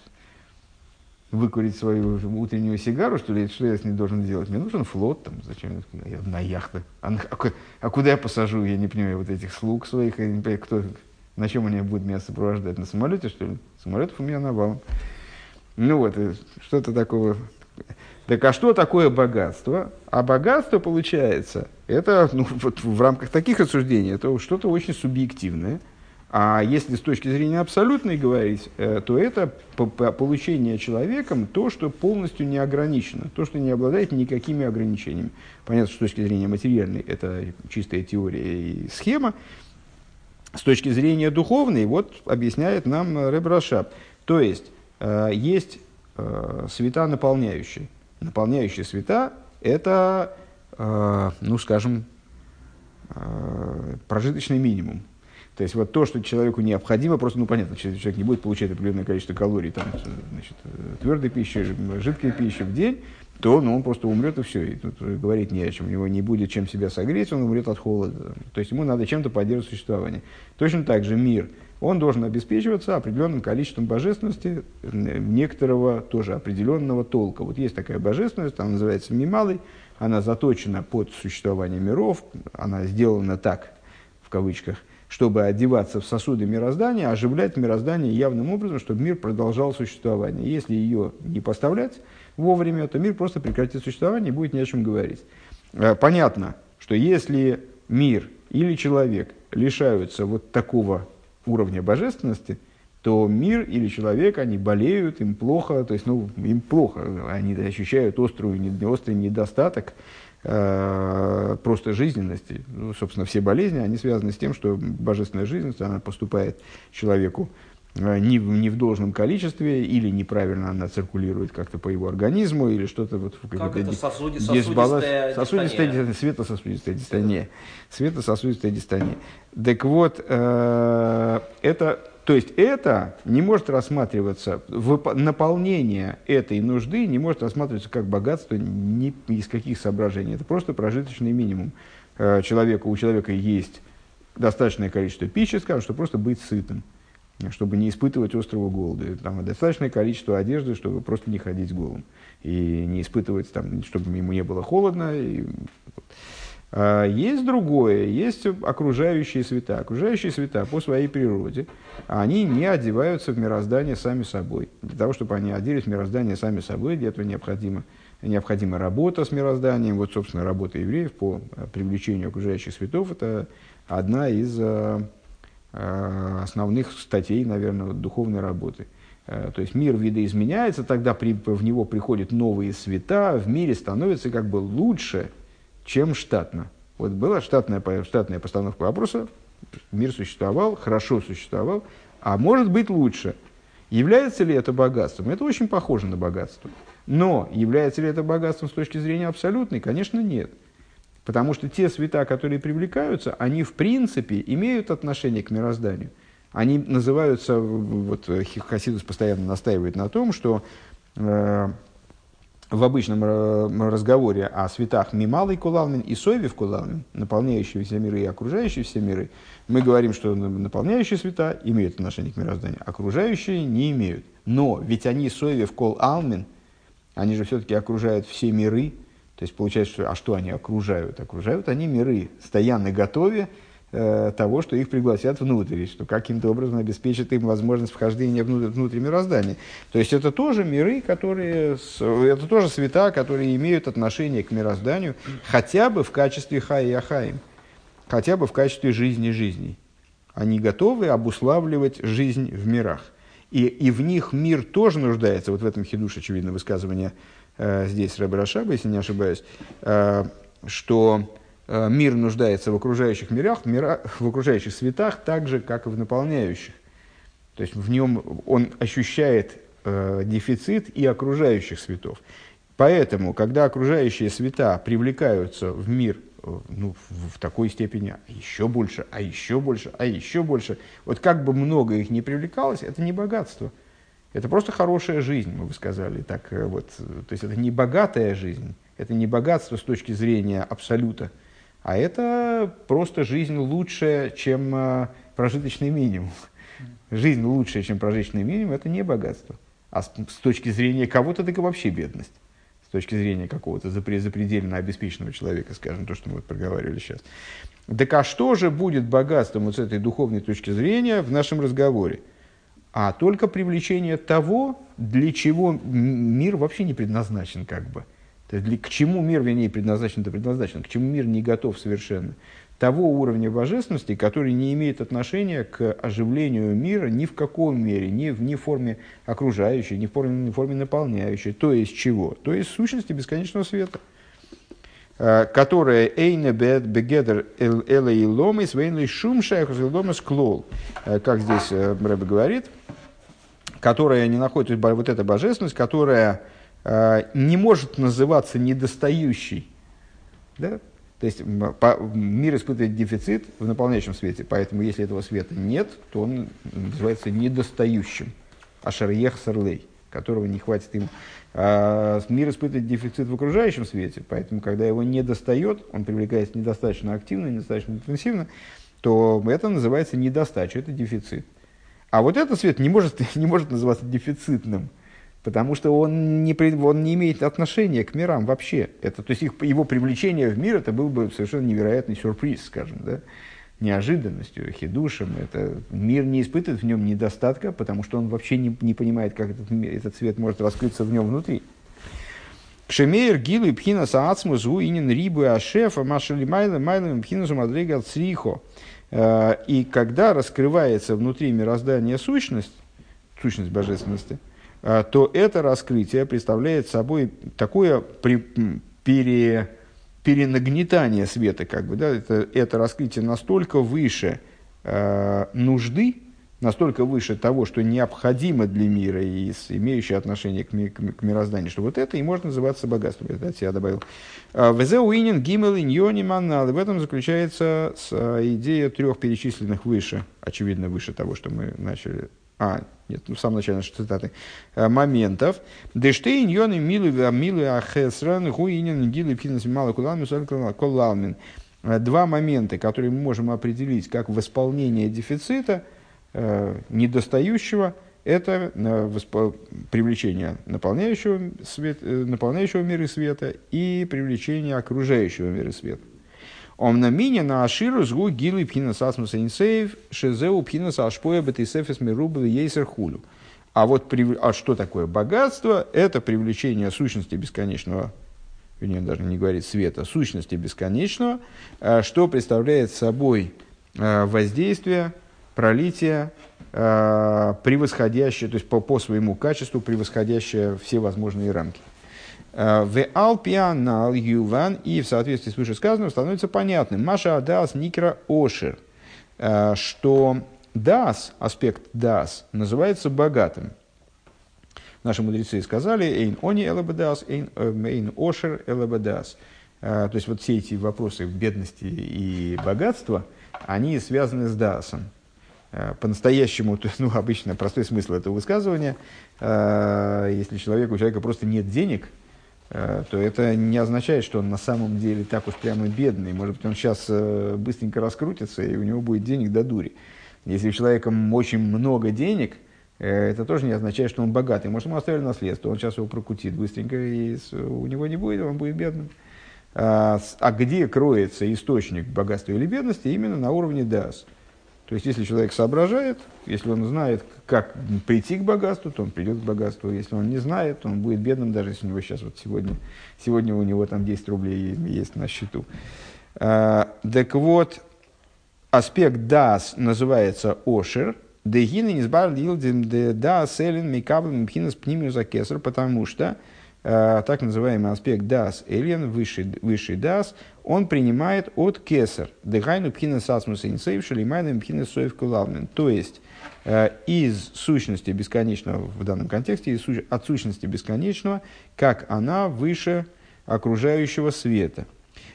выкурить свою утреннюю сигару, что ли, что я с ней должен делать? Мне нужен флот, там, зачем одна яхта? А, а, а куда я посажу? Я не понимаю вот этих слуг своих, я не понимаю, кто, на чем они будут меня сопровождать? На самолете, что ли? Самолетов у меня навалом. Ну вот, что-то такого так а что такое богатство? А богатство, получается, это ну, вот в рамках таких рассуждений, это что-то очень субъективное. А если с точки зрения абсолютной говорить, э, то это получение человеком то, что полностью не ограничено, то, что не обладает никакими ограничениями. Понятно, что с точки зрения материальной это чистая теория и схема. С точки зрения духовной, вот объясняет нам Рэб Рашаб. То есть, э, есть э, света наполняющие наполняющие света – это, э, ну, скажем, э, прожиточный минимум. То есть вот то, что человеку необходимо, просто, ну понятно, человек не будет получать определенное количество калорий, там, значит, твердой пищи, жидкой пищи в день, то ну, он просто умрет и все. И тут говорить не о чем. У него не будет чем себя согреть, он умрет от холода. То есть ему надо чем-то поддерживать существование. Точно так же мир – он должен обеспечиваться определенным количеством божественности некоторого тоже определенного толка. Вот есть такая божественность, она называется Мималой, она заточена под существование миров, она сделана так, в кавычках, чтобы одеваться в сосуды мироздания, оживлять мироздание явным образом, чтобы мир продолжал существование. Если ее не поставлять вовремя, то мир просто прекратит существование и будет не о чем говорить. Э, понятно, что если мир или человек лишаются вот такого уровня божественности, то мир или человек, они болеют, им плохо, то есть, ну, им плохо, они ощущают острую, острый недостаток э, просто жизненности. Ну, собственно, все болезни, они связаны с тем, что божественная жизненность, она поступает человеку не, в, не в должном количестве, или неправильно она циркулирует как-то по его организму, или что-то вот как это сосуди, сосудистая сосудистая дистония. Светососудистая дистония. Светососудистая дистония. Так вот, э, это, то есть это не может рассматриваться, в, наполнение этой нужды не может рассматриваться как богатство ни из каких соображений. Это просто прожиточный минимум. Э, человеку, у человека есть достаточное количество пищи, скажем, чтобы просто быть сытым чтобы не испытывать острого голода. Там достаточное количество одежды, чтобы просто не ходить голым. И не испытывать, там, чтобы ему не было холодно. И... А есть другое, есть окружающие света. Окружающие света по своей природе, они не одеваются в мироздание сами собой. Для того, чтобы они оделись в мироздание сами собой, для этого необходимо, необходима работа с мирозданием. Вот, собственно, работа евреев по привлечению окружающих светов – это одна из а, основных статей, наверное, духовной работы. Э, то есть мир видоизменяется, тогда при, в него приходят новые света, в мире становится как бы лучше, чем штатно. Вот была штатная, штатная постановка вопроса, мир существовал, хорошо существовал, а может быть лучше. Является ли это богатством? Это очень похоже на богатство. Но является ли это богатством с точки зрения абсолютной? Конечно, нет. Потому что те света, которые привлекаются, они в принципе имеют отношение к мирозданию. Они называются, вот Хасидус постоянно настаивает на том, что э, в обычном э, разговоре о светах Мималый Кулалмин и Совев Кулалмин, наполняющие все миры и окружающие все миры, мы говорим, что наполняющие света имеют отношение к мирозданию, окружающие не имеют. Но ведь они Совев Кол они же все-таки окружают все миры, то есть получается, что, а что они окружают? Окружают они миры, стоянно готове э, того, что их пригласят внутрь, что каким-то образом обеспечит им возможность вхождения внутрь, внутрь мироздания. То есть это тоже миры, которые, это тоже света, которые имеют отношение к мирозданию, хотя бы в качестве хай и хотя бы в качестве жизни жизней. Они готовы обуславливать жизнь в мирах. И, и в них мир тоже нуждается, вот в этом хидуш, очевидно, высказывание здесь Рэбе если не ошибаюсь, э, что э, мир нуждается в окружающих мирах, мира, в окружающих светах так же, как и в наполняющих. То есть в нем он ощущает дефицит и окружающих светов. Поэтому, когда окружающие света привлекаются в мир ну, в, в такой степени, а еще больше, а еще больше, а еще больше, вот как бы много их не привлекалось, это не богатство – это просто хорошая жизнь, мы бы сказали. Так, э, вот, то есть это не богатая жизнь, это не богатство с точки зрения абсолюта, а это просто жизнь лучшая, чем э, прожиточный минимум. Жизнь лучшая, чем прожиточный минимум, это не богатство. А с, с точки зрения кого-то, так и вообще бедность. С точки зрения какого-то запредельно обеспеченного человека, скажем, то, что мы вот проговаривали сейчас. Так а что же будет богатством вот с этой духовной точки зрения в нашем разговоре? А только привлечение того, для чего мир вообще не предназначен как бы. То есть для, к чему мир, вернее, предназначен-то предназначен, к чему мир не готов совершенно. Того уровня божественности, который не имеет отношения к оживлению мира ни в каком мере, ни в, ни форме окружающей, ни в форме, ни в форме наполняющей. То есть чего? То есть сущности бесконечного света которая эйне бегедер элэй ломис вейнлей шум шайхус ломис клол. Э, как здесь э, Рэбе говорит, которая не находит, вот эта божественность, которая э, не может называться недостающей. Да? То есть по, мир испытывает дефицит в наполняющем свете, поэтому если этого света нет, то он называется недостающим. Ашарьех сарлей, которого не хватит им. А мир испытывает дефицит в окружающем свете, поэтому когда его не достает, он привлекается недостаточно активно, недостаточно интенсивно, то это называется недостача, это дефицит. А вот этот свет не может, не может называться дефицитным, потому что он не, он не имеет отношения к мирам вообще. Это, то есть их, его привлечение в мир это был бы совершенно невероятный сюрприз, скажем, да? Неожиданностью, хидушем. Это, мир не испытывает в нем недостатка, потому что он вообще не, не понимает, как этот, этот свет может раскрыться в нем внутри. Кшемейр гилу и пхина саацму зу инин рибу ашефа машали майла майла пхина зумадрига црихо. Э, и когда раскрывается внутри мироздания сущность, сущность божественности, э, то это раскрытие представляет собой такое при, пере, перенагнетание света, как бы, да, это, это раскрытие настолько выше э, нужды, настолько выше того, что необходимо для мира и имеющее отношение к, ми, к, к мирозданию, что вот это и может называться богатством. Это от добавил. А, Везеуинин гимел иньони маннал. В этом заключается а, идея трех перечисленных выше, очевидно, выше того, что мы начали а, нет, ну, в самом начале нашей цитаты, а, моментов. Дештейн йоны милы милы ахесран гуинин гилы пхинас мало колалмин. Два момента, которые мы можем определить как восполнение дефицита – Э, недостающего – это э, привлечение наполняющего, свет, э, наполняющего мира света и привлечение окружающего мира света. Он на мине на аширу сгу гилы пхинас асмуса инсейв шезеу пхинас ашпоя бетисефис мирубы ейсер хулю. А вот а что такое богатство? Это привлечение сущности бесконечного, вернее, даже не говорит света, сущности бесконечного, что представляет собой воздействие пролитие, превосходящее, то есть по, по своему качеству превосходящее все возможные рамки. Э, в Алпианал Юван и в соответствии с вышесказанным становится понятным. Маша Адас Никра Ошер, э, что Дас, аспект Дас, называется богатым. Наши мудрецы сказали, Эйн Они Элабадас, Эйн, э, эйн Ошер Элабадас. то есть вот все эти вопросы бедности и богатства, они связаны с Даасом. По-настоящему, то есть, ну, обычно простой смысл этого высказывания, если человек, у человека просто нет денег, то это не означает, что он на самом деле так уж прямо бедный. Может быть, он сейчас быстренько раскрутится, и у него будет денег до дури. Если у человека очень много денег, э, это тоже не означает, что он богатый. Может, ему оставили наследство, он сейчас его прокутит быстренько, и у него не будет, он будет бедным. А, а где кроется источник богатства или бедности? Именно на уровне дас. То есть, если человек соображает, если он знает, как прийти к богатству, то он придет к богатству. Если он не знает, то он будет бедным, даже если у него сейчас вот сегодня, сегодня у него там 10 рублей есть на счету. А, так вот, аспект дас называется ошер, дегины низбар лилдим де дас элен микабл мпхинас пнимиуса кесар, потому что так называемый аспект дас элен, высший, высший дас, он принимает от кесар. Дегайну пхинас асмус инсейв шалимайна пхинас соев кулавнен. То есть, э, из сущности бесконечного в данном контексте, из, от сущности бесконечного, как она выше окружающего света.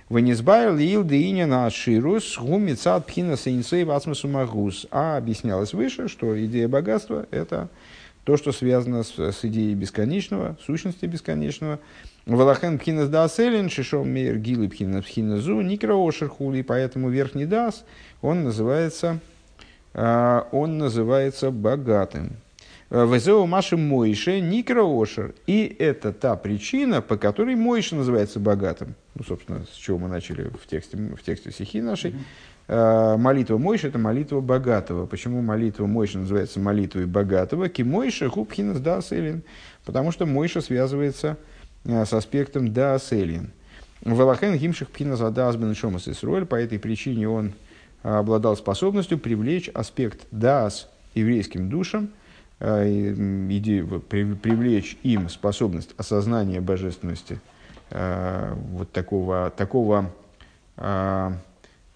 Венесбайр лил на ширус гумицат пхина сейнсей васмасу магус. А объяснялось выше, что идея богатства – это то, что связано с, с идеей бесконечного, сущности бесконечного. Валахен пхина даселин, шишом мейр гилы пхина пхина зу, никра ошерхули, поэтому верхний дас, он называется, а, он называется богатым. Везеу Маши Мойше Никра Ошер. И это та причина, по которой Мойше называется богатым. Ну, собственно, с чего мы начали в тексте, в тексте стихи нашей. Mm-hmm. Молитва Мойши – это молитва богатого. Почему молитва Мойши называется молитвой богатого? Ки Мойши губхинас да селин. Потому что Мойша связывается э, с аспектом да селин. Валахен гимших пхинас адас бен шомас Исруэль. По этой причине он обладал способностью привлечь аспект дас еврейским душам – идею, привлечь им способность осознания божественности, вот такого, такого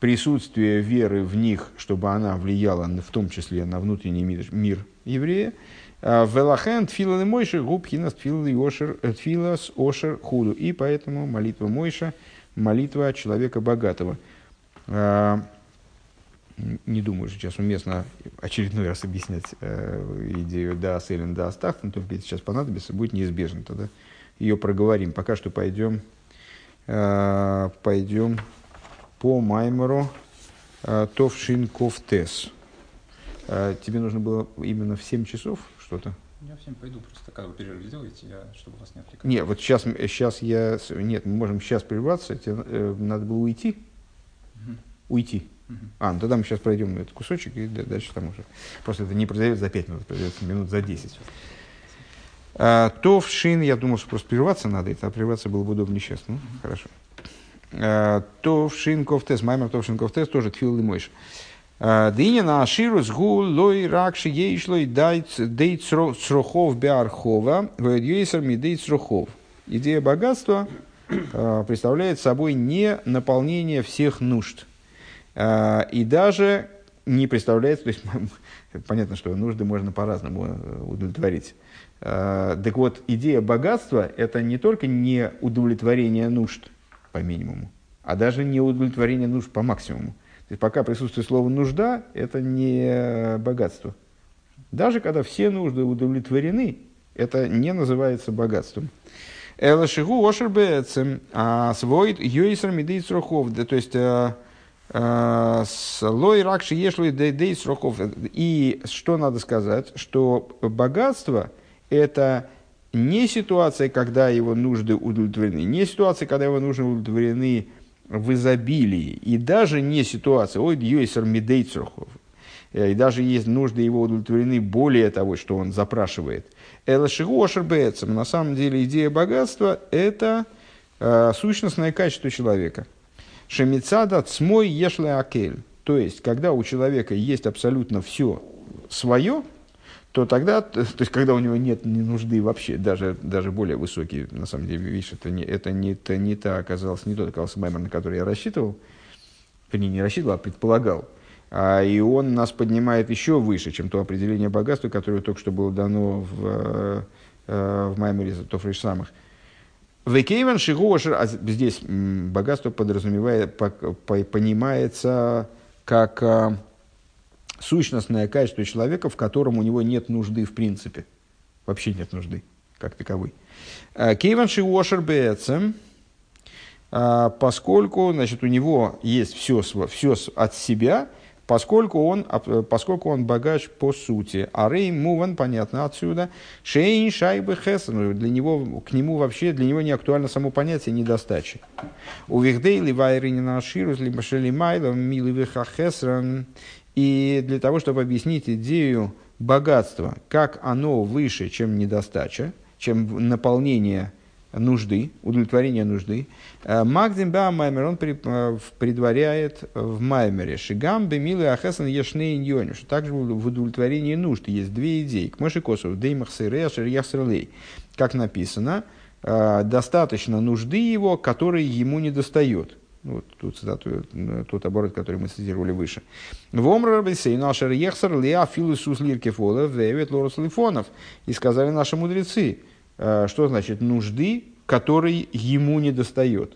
а, присутствия веры в них, чтобы она влияла в том числе на внутренний мир, мир еврея. Велахен тфила и Мойша губхинас ошер тфилас ошер худу. И поэтому молитва Мойша, молитва человека богатого не думаю, что сейчас уместно очередной раз объяснять э, идею да Селин, да Астахтен, только если сейчас понадобится, будет неизбежно, тогда ее проговорим. Пока что пойдем, э, пойдем по Маймеру э, Товшин Ковтес. Э, тебе нужно было именно в 7 часов что-то? Я всем пойду, просто как вы перерыв сделаете, я, чтобы вас не отвлекать. Нет, вот сейчас, сейчас я... Нет, мы можем сейчас прерваться, тебе э, надо было уйти. Угу. Уйти. А, ну тогда мы сейчас пройдем этот кусочек и дальше там уже. Просто это не произойдет за 5 минут, произойдет минут за 10. А, то в шин, я думал, что просто прерваться надо, это а прерваться было бы удобнее сейчас. Ну, mm-hmm. хорошо. А, то в шин ковтес, маймер то в шин ковтес, тоже тфил и мойш. А, Дыня на аширус гул лой ракши ейшлой дейт срохов беархова, вэдьюйсер ми дейт срохов. Идея богатства а, представляет собой не наполнение всех нужд – и даже не представляется, то есть понятно, что нужды можно по-разному э, удовлетворить. Так вот, идея богатства – это не только не удовлетворение нужд по минимуму, а даже не удовлетворение нужд по максимуму. То есть пока присутствует слово «нужда», это не богатство. Даже когда все нужды удовлетворены, это не называется богатством. Элашигу ошербецем, а свой йойсер медейц То есть, э, Лой ракши ешлой дейдей сроков. И что надо сказать? Что богатство – это не ситуация, когда его нужды удовлетворены, не ситуация, когда его нужды удовлетворены в изобилии, и даже не ситуация, ой, йойсер медей э, и даже есть нужды его удовлетворены более того, что он запрашивает. Элашигошер на самом деле идея богатства – это э, сущностное качество человека – Шемицада цмой ешле акель. То есть, когда у человека есть абсолютно все свое, то тогда, то есть, когда у него нет нужды вообще, даже, даже более высокие, на самом деле, видишь, это не, это не, это не та оказалось, не тот оказался Маймер, на который я рассчитывал, вернее, не рассчитывал, а предполагал. А, и он нас поднимает еще выше, чем то определение богатства, которое только что было дано в, э, в Маймере Тофриш самых. Векейван Шигошер, а здесь богатство подразумевает, понимается как а, сущностное качество человека, в котором у него нет нужды в принципе. Вообще нет нужды, как таковой. А, Кейван Шигошер Бецем, а, поскольку значит, у него есть все, все от себя – поскольку он, поскольку он богач по сути. А Рей Муван, понятно отсюда, Шейн Шайбы Хесен, для него, к нему вообще, для него не актуально само понятие недостачи. У Вихдей Ливайрини Наширус, либо Шелимайлов, Миливиха Хесран. И для того, чтобы объяснить идею богатства, как оно выше, чем недостача, чем наполнение нужды, удовлетворения нужды. Э, Магдим ба маймер, он э, предваряет в маймере. Шигам бемилы ахесан ешней иньони, что также в удовлетворении нужд есть две идеи. К моши косов, деймах сырей, ашер Как написано, э, достаточно нужды его, которой ему не достает. Вот тут цитату, тот оборот, который мы цитировали выше. Лорус Лифонов. И сказали наши мудрецы, Э, что значит нужды, которой ему не достает?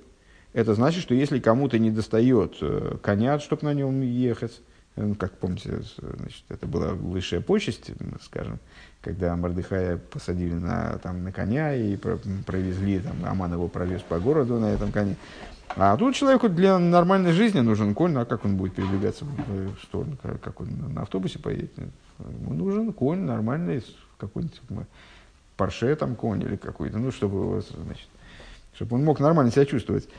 Это значит, что если кому-то не достает э, коня, чтобы на нем ехать, э, как помните, значит, это была высшая почесть, скажем, когда Мордыхая посадили на, там, на коня и провезли, там, Аман его провез по городу на этом коне. А тут человеку для нормальной жизни нужен конь, ну, а как он будет передвигаться в сторону, как он на автобусе поедет? Ему нужен конь нормальный, какой-нибудь парше там конь или какой-то, ну, чтобы, значит, чтобы он мог нормально себя чувствовать.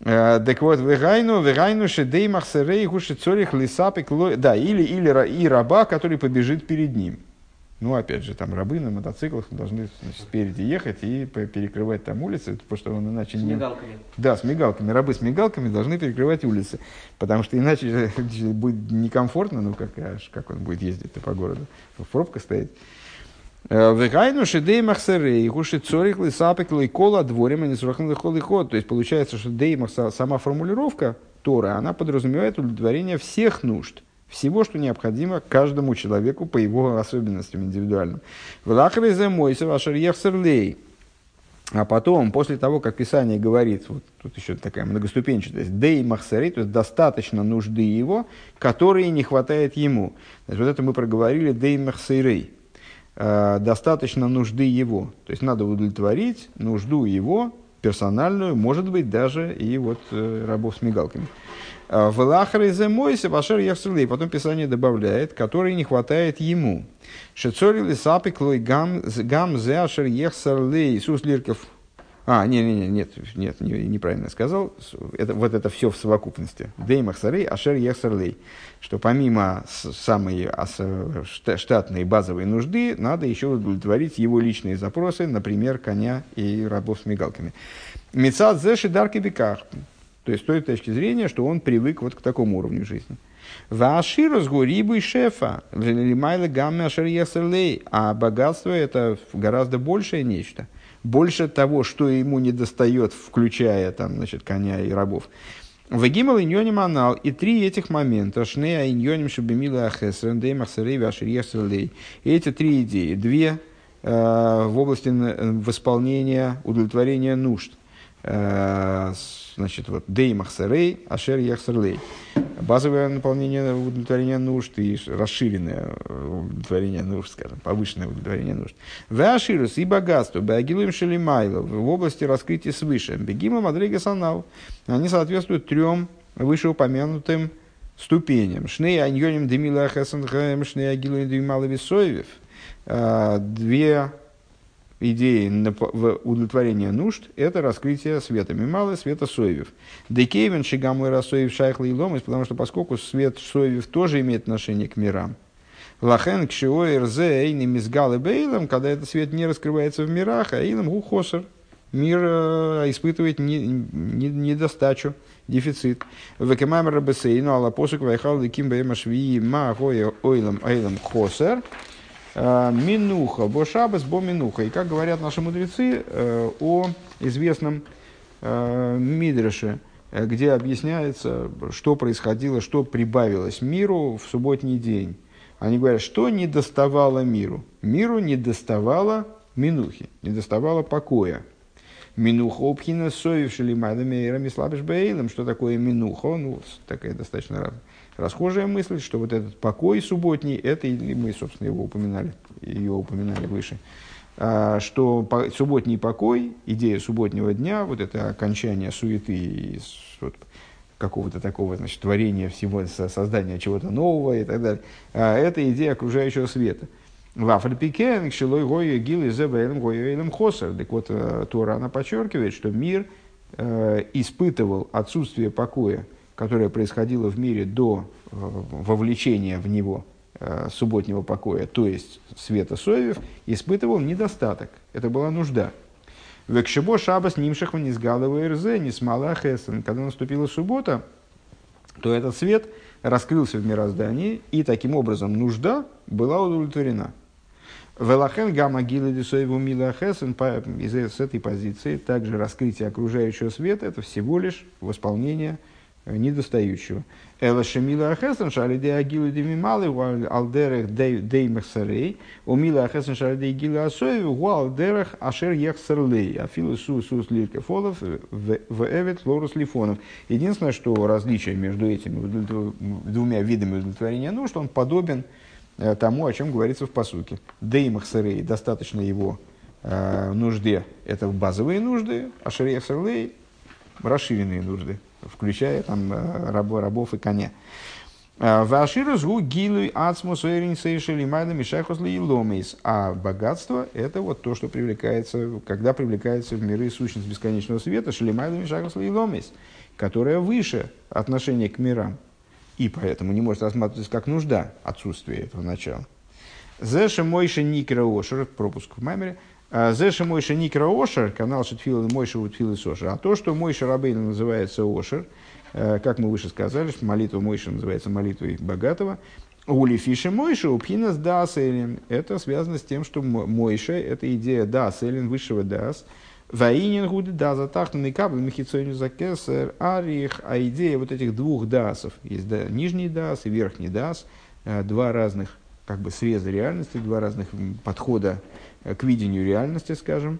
Э, так вот, вегайну, вегайну шедей махсерей гуши цорих лисапик Да, или, или и раба, который побежит перед ним. Ну, опять же, там рабы на мотоциклах должны значит, спереди ехать и перекрывать там улицы, потому что он иначе с не... мигалками. Да, с мигалками. Рабы с мигалками должны перекрывать улицы, потому что иначе будет некомфортно, ну, как, как он будет ездить по городу, в пробка стоит. Э, Вегайну шедей махсерей, гуши цорих лисапек лейкола дворим и несурахн ход. То есть получается, что деймах, сама формулировка Тора, она подразумевает удовлетворение всех нужд, всего, что необходимо каждому человеку по его особенностям индивидуальным. Влахрезе мойся вашер ехсерлей. А потом, после того, как Писание говорит, вот тут еще такая многоступенчатость, дей махсарей, то есть достаточно нужды его, которые не хватает ему. Значит, вот это мы проговорили, дей махсарей Э, достаточно нужды его. То есть надо удовлетворить нужду его, персональную, может быть, даже и вот э, рабов с мигалками. Э, в Лахаризе Мойсе Башер Яхсрлей, потом Писание добавляет, который не хватает ему. Шецори Лисапик Лой Гам Зе Ашер Яхсрлей. Иисус Лирков а, не, не, не, нет, нет, не, неправильно сказал. Это, вот это все в совокупности. Деймах сарей, ашер ехсарлей. Что помимо самой штатной базовой нужды, надо еще удовлетворить его личные запросы, например, коня и рабов с мигалками. Мецад зеши дарки беках. То есть, с той точки зрения, что он привык вот к такому уровню жизни. Ваширу с гурибу и шефа, лимайла гамме ашер ехсарлей. А богатство это гораздо большее нечто больше того, что ему не достает, включая там, значит, коня и рабов. Вагимал иньоним анал. И три этих момента. Шнея иньоним шабемила ахесрен деймах сарей Эти три идеи. Две э, в области восполнения, удовлетворения нужд. Э, значит, вот, деймах сарей, ашер яхсарлей. Базовое наполнение удовлетворения нужд и расширенное удовлетворение нужд, скажем, повышенное удовлетворение нужд. Веаширус и богатство, беагилуем шелимайло, в области раскрытия свыше, бегима мадрига санал, они соответствуют трем вышеупомянутым ступеням. Шней аньоним демила хасанхэм, шней агилуем демала висоевев. А, две идеи в удовлетворение нужд – это раскрытие света мималы, света соевев. Декейвен шигамы расоев шайхла и ломис, потому что поскольку свет соевев тоже имеет отношение к мирам. Лахен кшиой рзе эйни мизгал и бейлом, когда этот свет не раскрывается в мирах, а эйлом гухосер. Мир э, испытывает не, не, недостачу, дефицит. Векемайм рабесейну, алла посук вайхал деким бэйма швии ма ойлам эйлом хосер. Э, минуха, бо шабас, бо минуха. И как говорят наши мудрецы э, о известном э, Мидреше, где объясняется, что происходило, что прибавилось миру в субботний день. Они говорят, что не доставало миру. Миру не доставало минухи, не доставало покоя. Минуха упхина соевшили майдами слабиш бейлом. Что такое минуха? Ну, такая достаточно расхожая мысль, что вот этот покой субботний, это и мы, собственно, его упоминали, ее упоминали выше, а, что субботний покой, идея субботнего дня, вот это окончание суеты и вот, какого-то такого значит, творения всего, создания чего-то нового и так далее, а, это идея окружающего света. Вафальпикен, кшилой гою хосер. Так вот, э, Тора, она подчеркивает, что мир э, испытывал отсутствие покоя, которое происходило в мире до э, вовлечения в него э, субботнего покоя, то есть света соевев, испытывал недостаток. Это была нужда. Векшебо шабас нимшах ванизгалова рз, нисмала хесен. Когда наступила суббота, то этот свет раскрылся в мироздании, и таким образом нужда была удовлетворена. Велахен гамма гилы мила хесен, с этой позиции также раскрытие окружающего света – это всего лишь восполнение – недостающего. Эла шемила ахесен шалиде агилу демималы алдерех деймахсарей, у мила ахесен шалиде агилу асоеви у алдерех ашер яхсарлей, афилу су сус лиркефолов в эвет лорус лифонов. Единственное, что различие между этими двумя видами удовлетворения, ну, что он подобен э, тому, о чем говорится в посуке. Деймахсарей, достаточно его э, нужде, это базовые нужды, а шерьяхсарлей – расширенные нужды включая там э, рабов, рабов и коня. Э, Ваширус гу гилуй ацмус сейшели майда мишахосли и ломейс. А богатство – это вот то, что привлекается, когда привлекается в миры сущность бесконечного света, шелимайда мишахосли и ломейс, которая выше отношения к мирам. И поэтому не может рассматриваться как нужда отсутствие этого начала. Зеша Мойша Никра Ошер, пропуск в Маймере – Зеша Мойша Никра Ошер, канал Шатфила Мойша Утфилы Сошер. А то, что Мойша Рабейна называется Ошер, э, как мы выше сказали, что молитва Мойша называется молитвой богатого, Ули Фиши Мойша, Упхинас Дас Элин. Это связано с тем, что Мойша – это идея Дас Элин, высшего Дас. Ваинин гуды да затахнанный кабель мехицойню закесер арих. А идея вот этих двух дасов, есть да, нижний дас и верхний дас, э, два разных как бы среза реальности, два разных подхода к видению реальности, скажем,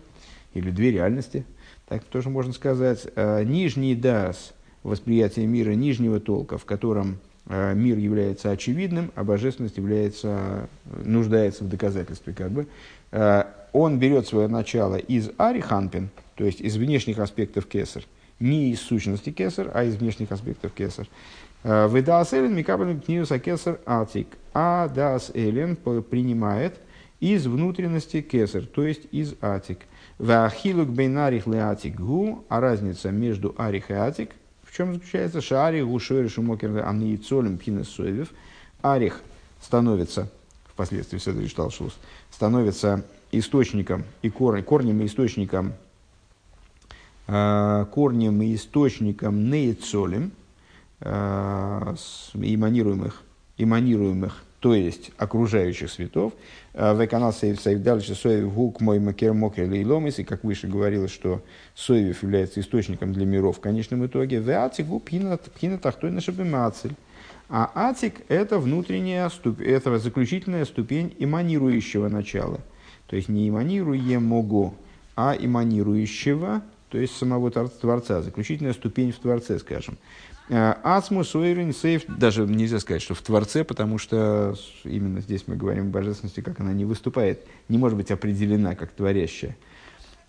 или две реальности, так тоже можно сказать. Э, нижний дас, восприятие мира нижнего толка, в котором э, мир является очевидным, а божественность является, нуждается в доказательстве, как бы. Э, он берет свое начало из ариханпин, то есть из внешних аспектов кесар, не из сущности кесар, а из внешних аспектов кесар. Выдас элен микабелем книуса кесар атик. А дас элен принимает из внутренности кесар, то есть из атик. Вахилук бейнарих ле атик гу, а разница между арих и атик, в чем заключается? Шаарих гу шойр шумокер амниицолем пинесоевев. Арих становится, впоследствии Седри Шталшус, становится источником и корнем, корнем и источником э, корнем и источником нейцолем, э, эманируемых, эманируемых то есть окружающих светов. Э, в канал Сейв Сейв дальше Соев Гук мой макер мокер лейломис, и как выше говорилось, что Соев является источником для миров в конечном итоге. В Атику пхина тахтой на шабимацель. А атик – это внутренняя ступень, это заключительная ступень эманирующего начала. То есть не эманируемого, а эманирующего, то есть самого Творца, заключительная ступень в Творце, скажем. Э, Ацмус Уэйрин Сейф, даже нельзя сказать, что в Творце, потому что именно здесь мы говорим о божественности, как она не выступает, не может быть определена как творящая.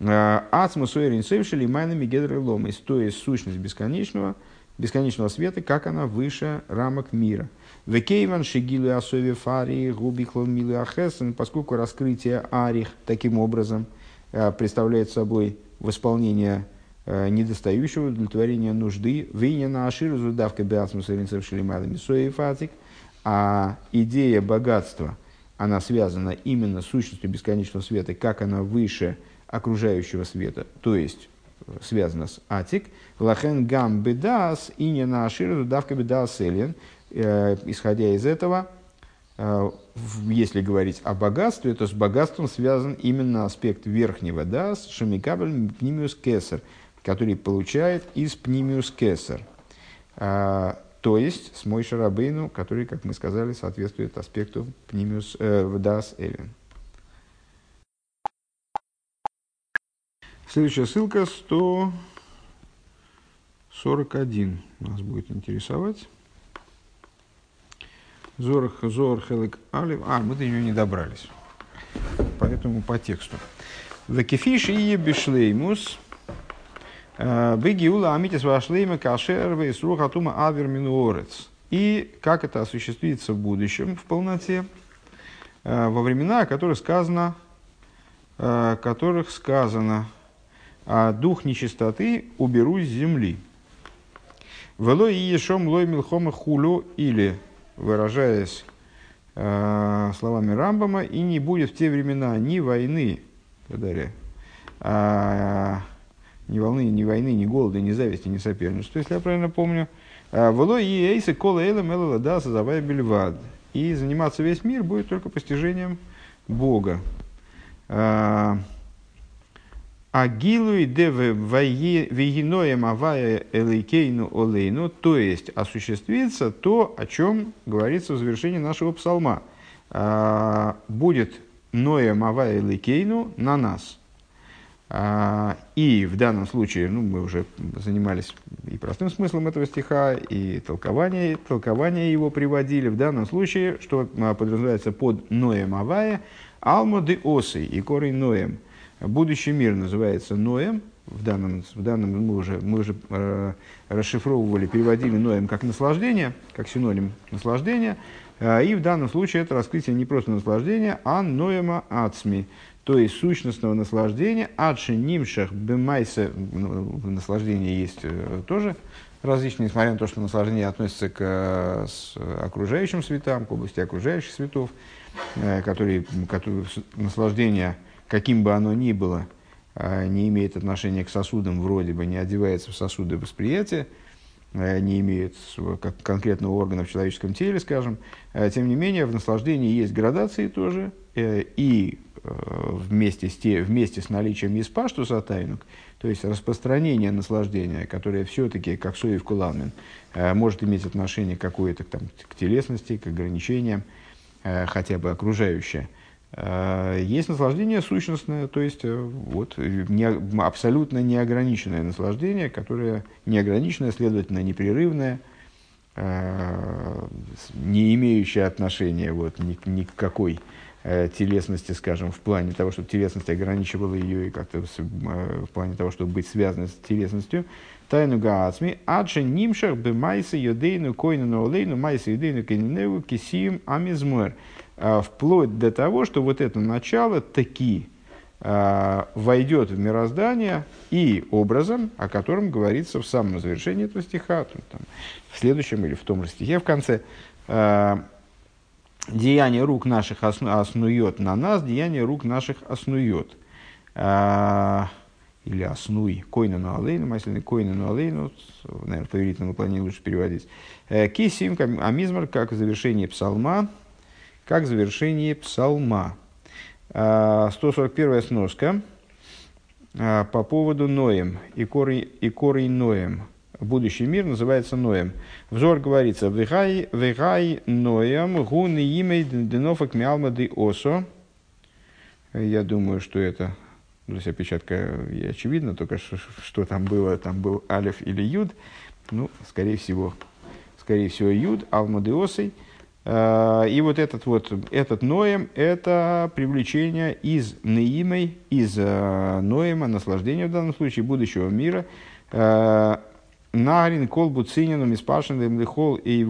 Э, Ацмус Уэйрин Сейф Шелимайнами Гедры Ломис, то есть сущность бесконечного, бесконечного света, как она выше рамок мира. Векейван Шигилы Асови Фари Губихлон Милы Ахесен, поскольку раскрытие Арих таким образом э, представляет собой восполнение недостающего удовлетворения нужды. Виня на Аширу зудавка Беацмуса Ринцев Шелимада Мисои Фатик. А идея богатства, она связана именно с сущностью бесконечного света, как она выше окружающего света, то есть э, связана с атик. Лахен гам бедас и не на аширу давка бедас элен. Э, исходя из этого, если говорить о богатстве, то с богатством связан именно аспект верхнего дас, шамикабель пнимиус кесар, который получает из пнимиус кесар. А, то есть с мой шарабейну, который, как мы сказали, соответствует аспекту пнимиус э, дас элен. Следующая ссылка 141 нас будет интересовать. Зор, Зор Хелек Алив. А, мы до нее не добрались. Поэтому по тексту. Векефиш и бишлеймус. Бегиула амитис вашлейма кашер вейсрух атума авер минуорец. И как это осуществится в будущем в полноте, э, во времена, о которых сказано, о э, которых сказано, а дух нечистоты уберу с земли. Вело и ешом лой милхома хулю или, выражаясь э, словами Рамбама, и не будет в те времена ни войны, благодаря, а, ни волны, ни войны, ни голода, ни зависти, ни соперничества, если я правильно помню. А, Вело и эйсы кола эйла мэлэла да сазавая бельвад. И заниматься весь мир будет только постижением Бога. А, Агилуй де вегиноем авая элейкейну олейну, то есть осуществится то, о чем говорится в завершении нашего псалма. А, будет ноем авая элейкейну на нас. А, и в данном случае, ну, мы уже занимались и простым смыслом этого стиха, и толкование, толкование его приводили. В данном случае, что подразумевается под ноем авая, алмоды осы и корень ноем – Будущий мир называется Ноем. В данном, в данном мы уже, мы уже э, расшифровывали, переводили Ноем как наслаждение, как синоним наслаждения. Э, и в данном случае это раскрытие не просто наслаждения, а Ноема Ацми, то есть сущностного наслаждения. Адши Нимшах Бемайса, ну, в наслаждении есть э, тоже различные, несмотря на то, что наслаждение относится к э, с окружающим светам, к области окружающих светов, э, которые, которые наслаждение каким бы оно ни было, не имеет отношения к сосудам, вроде бы не одевается в сосуды восприятия, а, не имеет как конкретного органа в человеческом теле, скажем. А, тем не менее, в наслаждении есть градации тоже, э, и э, вместе с, те, вместе с наличием испаштуса тайнук, то есть распространение наслаждения, которое все-таки, как Соев Куланмен, э, может иметь отношение какое-то там, к телесности, к ограничениям, хотя бы окружающее – есть наслаждение сущностное, то есть э, вот, не, абсолютно неограниченное наслаждение, которое неограниченное, следовательно, непрерывное, э, не имеющее отношения вот, ни, ни к какой телесности, скажем, в плане того, чтобы телесность ограничивала ее и как-то в плане того, чтобы быть связанной с телесностью. Тайну гаацми, адше нимшах бы майса йодейну койну олейну майса йодейну кениневу кисием амизмуэр. А, вплоть до того, что вот это начало таки а, войдет в мироздание и образом, о котором говорится в самом завершении этого стиха, там, в следующем или в том же стихе в конце, а, деяние рук наших оснует на нас, деяние рук наших оснует. Или оснуй, койна на алейну, масляный койна на алейну, наверное, в повелительном наклонении лучше переводить. Э, кисим, амизмар, как в завершении псалма, как завершение псалма. 141 а, сноска а, по поводу Ноем и корень, и корень Ноем. Будущий мир называется Ноем. Взор говорится, «Вегай, вегай Ноем, гуны имей денофак мялмады осо». Я думаю, что это, то есть опечатка и очевидно, только что, что там было, там был Алиф или Юд. Ну, скорее всего, скорее всего, Юд, Алмадеосой – и вот этот вот, этот Ноем, это привлечение из Неимой, из э, Ноема, наслаждения в данном случае, будущего мира, э, Нарин, Колбу, Цинину, Миспашин, Лихол и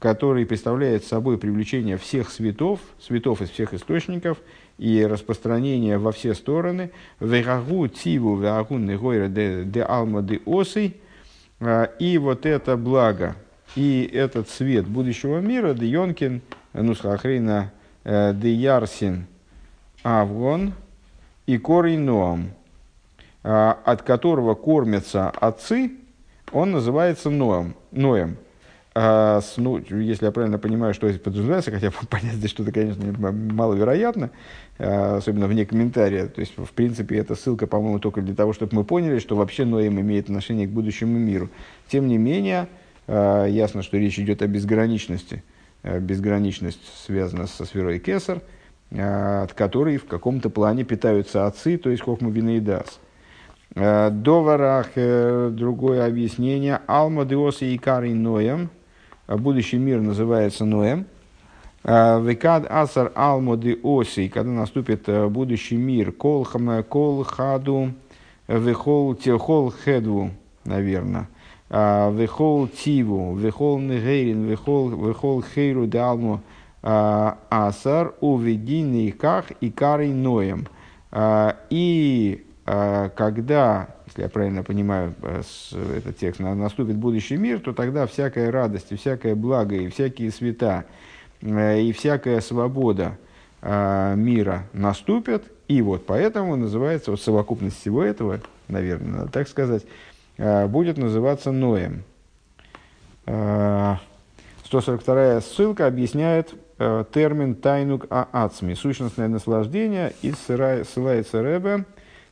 который представляет собой привлечение всех светов, светов из всех источников, и распространение во все стороны. Вегагу, Тиву, Вегагу, Негойра, Де Алма, Де Осой. И вот это благо, и этот свет будущего мира, Дейонкин, Нусхахрина, э, Деярсин, Авгон и корень Ноам, а, от которого кормятся отцы, он называется Ноем. Ноем. А, ну, если я правильно понимаю, что здесь подразумевается, хотя понять здесь что-то, конечно, маловероятно, особенно вне комментария. То есть, в принципе, эта ссылка, по-моему, только для того, чтобы мы поняли, что вообще Ноем имеет отношение к будущему миру. Тем не менее, ясно, что речь идет о безграничности. А, безграничность связана со сферой Кесар, а, от которой в каком-то плане питаются отцы, то есть Хохма Бинейдас. Доварах, другое объяснение, Алма Диоса и Кари Ноем, будущий мир называется Ноем, Векад Асар Алмо Диоси, когда наступит будущий мир, Кол Хаду, Вехол Техол Хедву, наверное, Вехол Тиву, Вехол Негейрин, Вехол Хейру Далму Асар, Увединный Ках и Кари Ноем. И когда, если я правильно понимаю этот текст, наступит будущий мир, то тогда всякая радость, и всякое благо, и всякие света, и всякая свобода мира наступят, и вот поэтому называется, вот совокупность всего этого, наверное, надо так сказать, э, будет называться Ноем. 142 э, ссылка объясняет э, термин тайнук аацми, сущностное наслаждение, и ссылается Ребе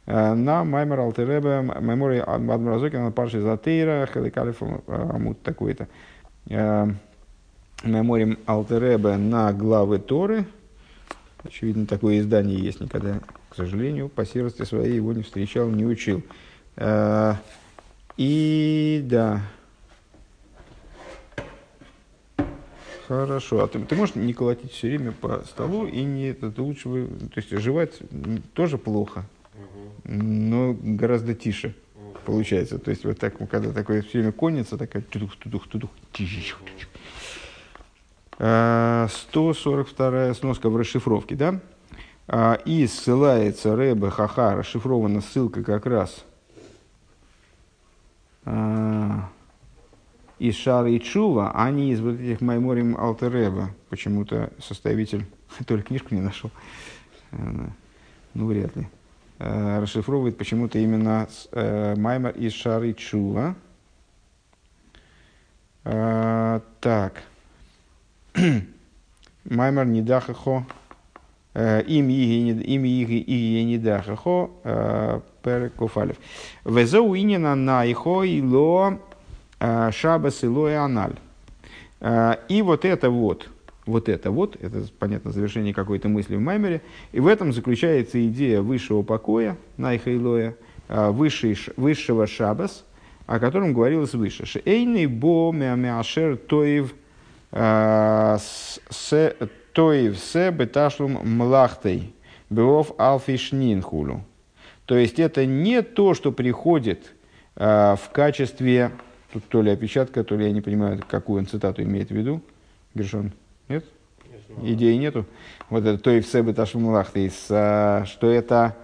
на Маймер Алтеребе, Мемори Адмразокина, на Парши Затейра, Хеликалиф Амут такой-то. Меморим Алтеребе на главы Торы, Очевидно, такое издание есть. Никогда, к сожалению, по серости своей его не встречал, не учил. А, и да. Хорошо. А ты, ты можешь не колотить все время по столу и не это, ты лучше вы, то есть жевать тоже плохо, но гораздо тише получается. То есть вот так, когда такое все время конница, такая тудух, тудух, тудух, 142 сноска в расшифровке, да? А, и ссылается Рэбе Хаха, расшифрована ссылка как раз а, из Шара и Чува, а не из вот этих Майморим Алтереба. Почему-то составитель только книжку не нашел. Э, ну, вряд ли. Э, расшифровывает почему-то именно э, Маймор из Шары Чува. Так. Маймер Нидахахо, им Иги Нидахахо, э, Перекуфалев. Везоу Инина Найхо и Ло э, Шабас и Ло и Аналь. И вот это вот, вот это вот, это, понятно, завершение какой-то мысли в Маймере, и в этом заключается идея высшего покоя, Найха и Лоя, высшего Шабас, о котором говорилось выше. Шейный бо мяшер тоев – Тоев се беташлум млахтой, беов алфишнинхулю. То есть это не то, что приходит э, в качестве, тут то ли опечатка, то ли я не понимаю, какую он цитату имеет в виду. Гершон, нет? Идеи нету. Вот это тоев се беташлум млахтой, что это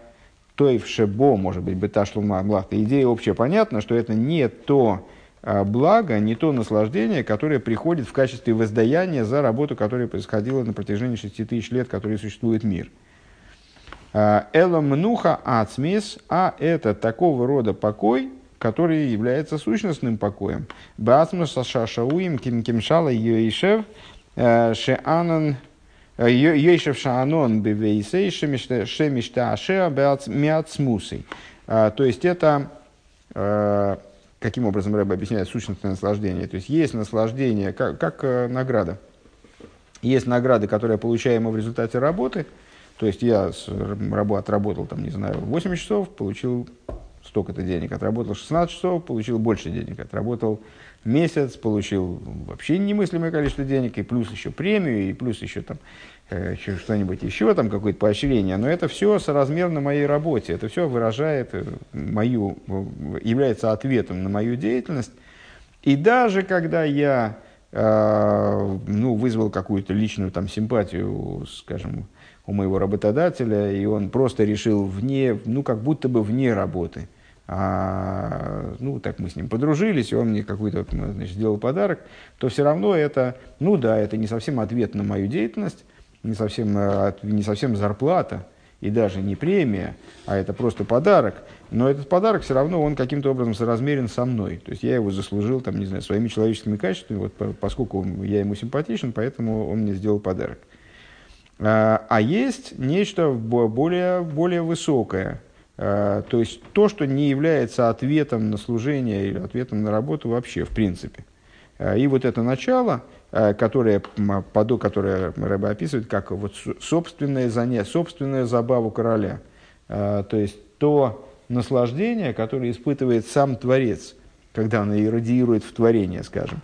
тоев шебо, может быть, беташлум млахтой. Идея общая понятна, что это не то, благо, не то наслаждение, которое приходит в качестве воздаяния за работу, которая происходила на протяжении шести тысяч лет, который существует мир. А, Элом мнуха ацмис, а это такого рода покой, который является сущностным покоем. Бацмус шашауим ким кимшала йоишев э, шеанан э, Йойшев Шаанон Бевейсей Шемишта Ашеа Миацмусей. А, то есть это э, каким образом Рэбе объясняет сущностное наслаждение. То есть есть наслаждение как, как э, награда. Есть награды, которые получаемы в результате работы. То есть я с, рабо, отработал, там, не знаю, 8 часов, получил столько-то денег. Отработал 16 часов, получил больше денег. Отработал месяц, получил вообще немыслимое количество денег, и плюс еще премию, и плюс еще там что-нибудь еще, там какое-то поощрение, но это все соразмерно моей работе, это все выражает э, мою, является ответом на мою деятельность. И даже когда я э, ну, вызвал какую-то личную там, симпатию, скажем, у моего работодателя, и он просто решил вне, ну, как будто бы вне работы, а, ну, так мы с ним подружились, и он мне какой-то, значит, сделал подарок, то все равно это, ну да, это не совсем ответ на мою деятельность, не совсем, э, не совсем зарплата и даже не премия, а это просто подарок. Но этот подарок все равно он каким-то образом соразмерен со мной. То есть я его заслужил, там, не знаю, своими человеческими качествами, вот, поскольку я ему симпатичен, поэтому он мне сделал подарок. А, а есть нечто более, более высокое, а, то есть то, что не является ответом на служение или ответом на работу вообще, в принципе. А, и вот это начало – Э, которое, поду, которое Рэба описывает как вот собственное занятие, собственную забаву короля. Э, то есть то, наслаждения, которое испытывает сам Творец, когда он иррадиирует в творение, скажем.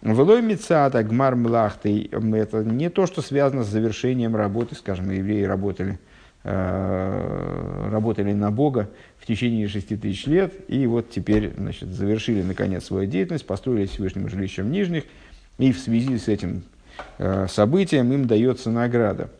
Влой мецата гмар млахты – это не то, что связано с завершением работы, скажем, евреи работали, э, работали на Бога в течение шести тысяч лет, и вот теперь значит, завершили наконец свою деятельность, построили Всевышнему жилищем нижних, и в связи с этим э, событием им дается награда.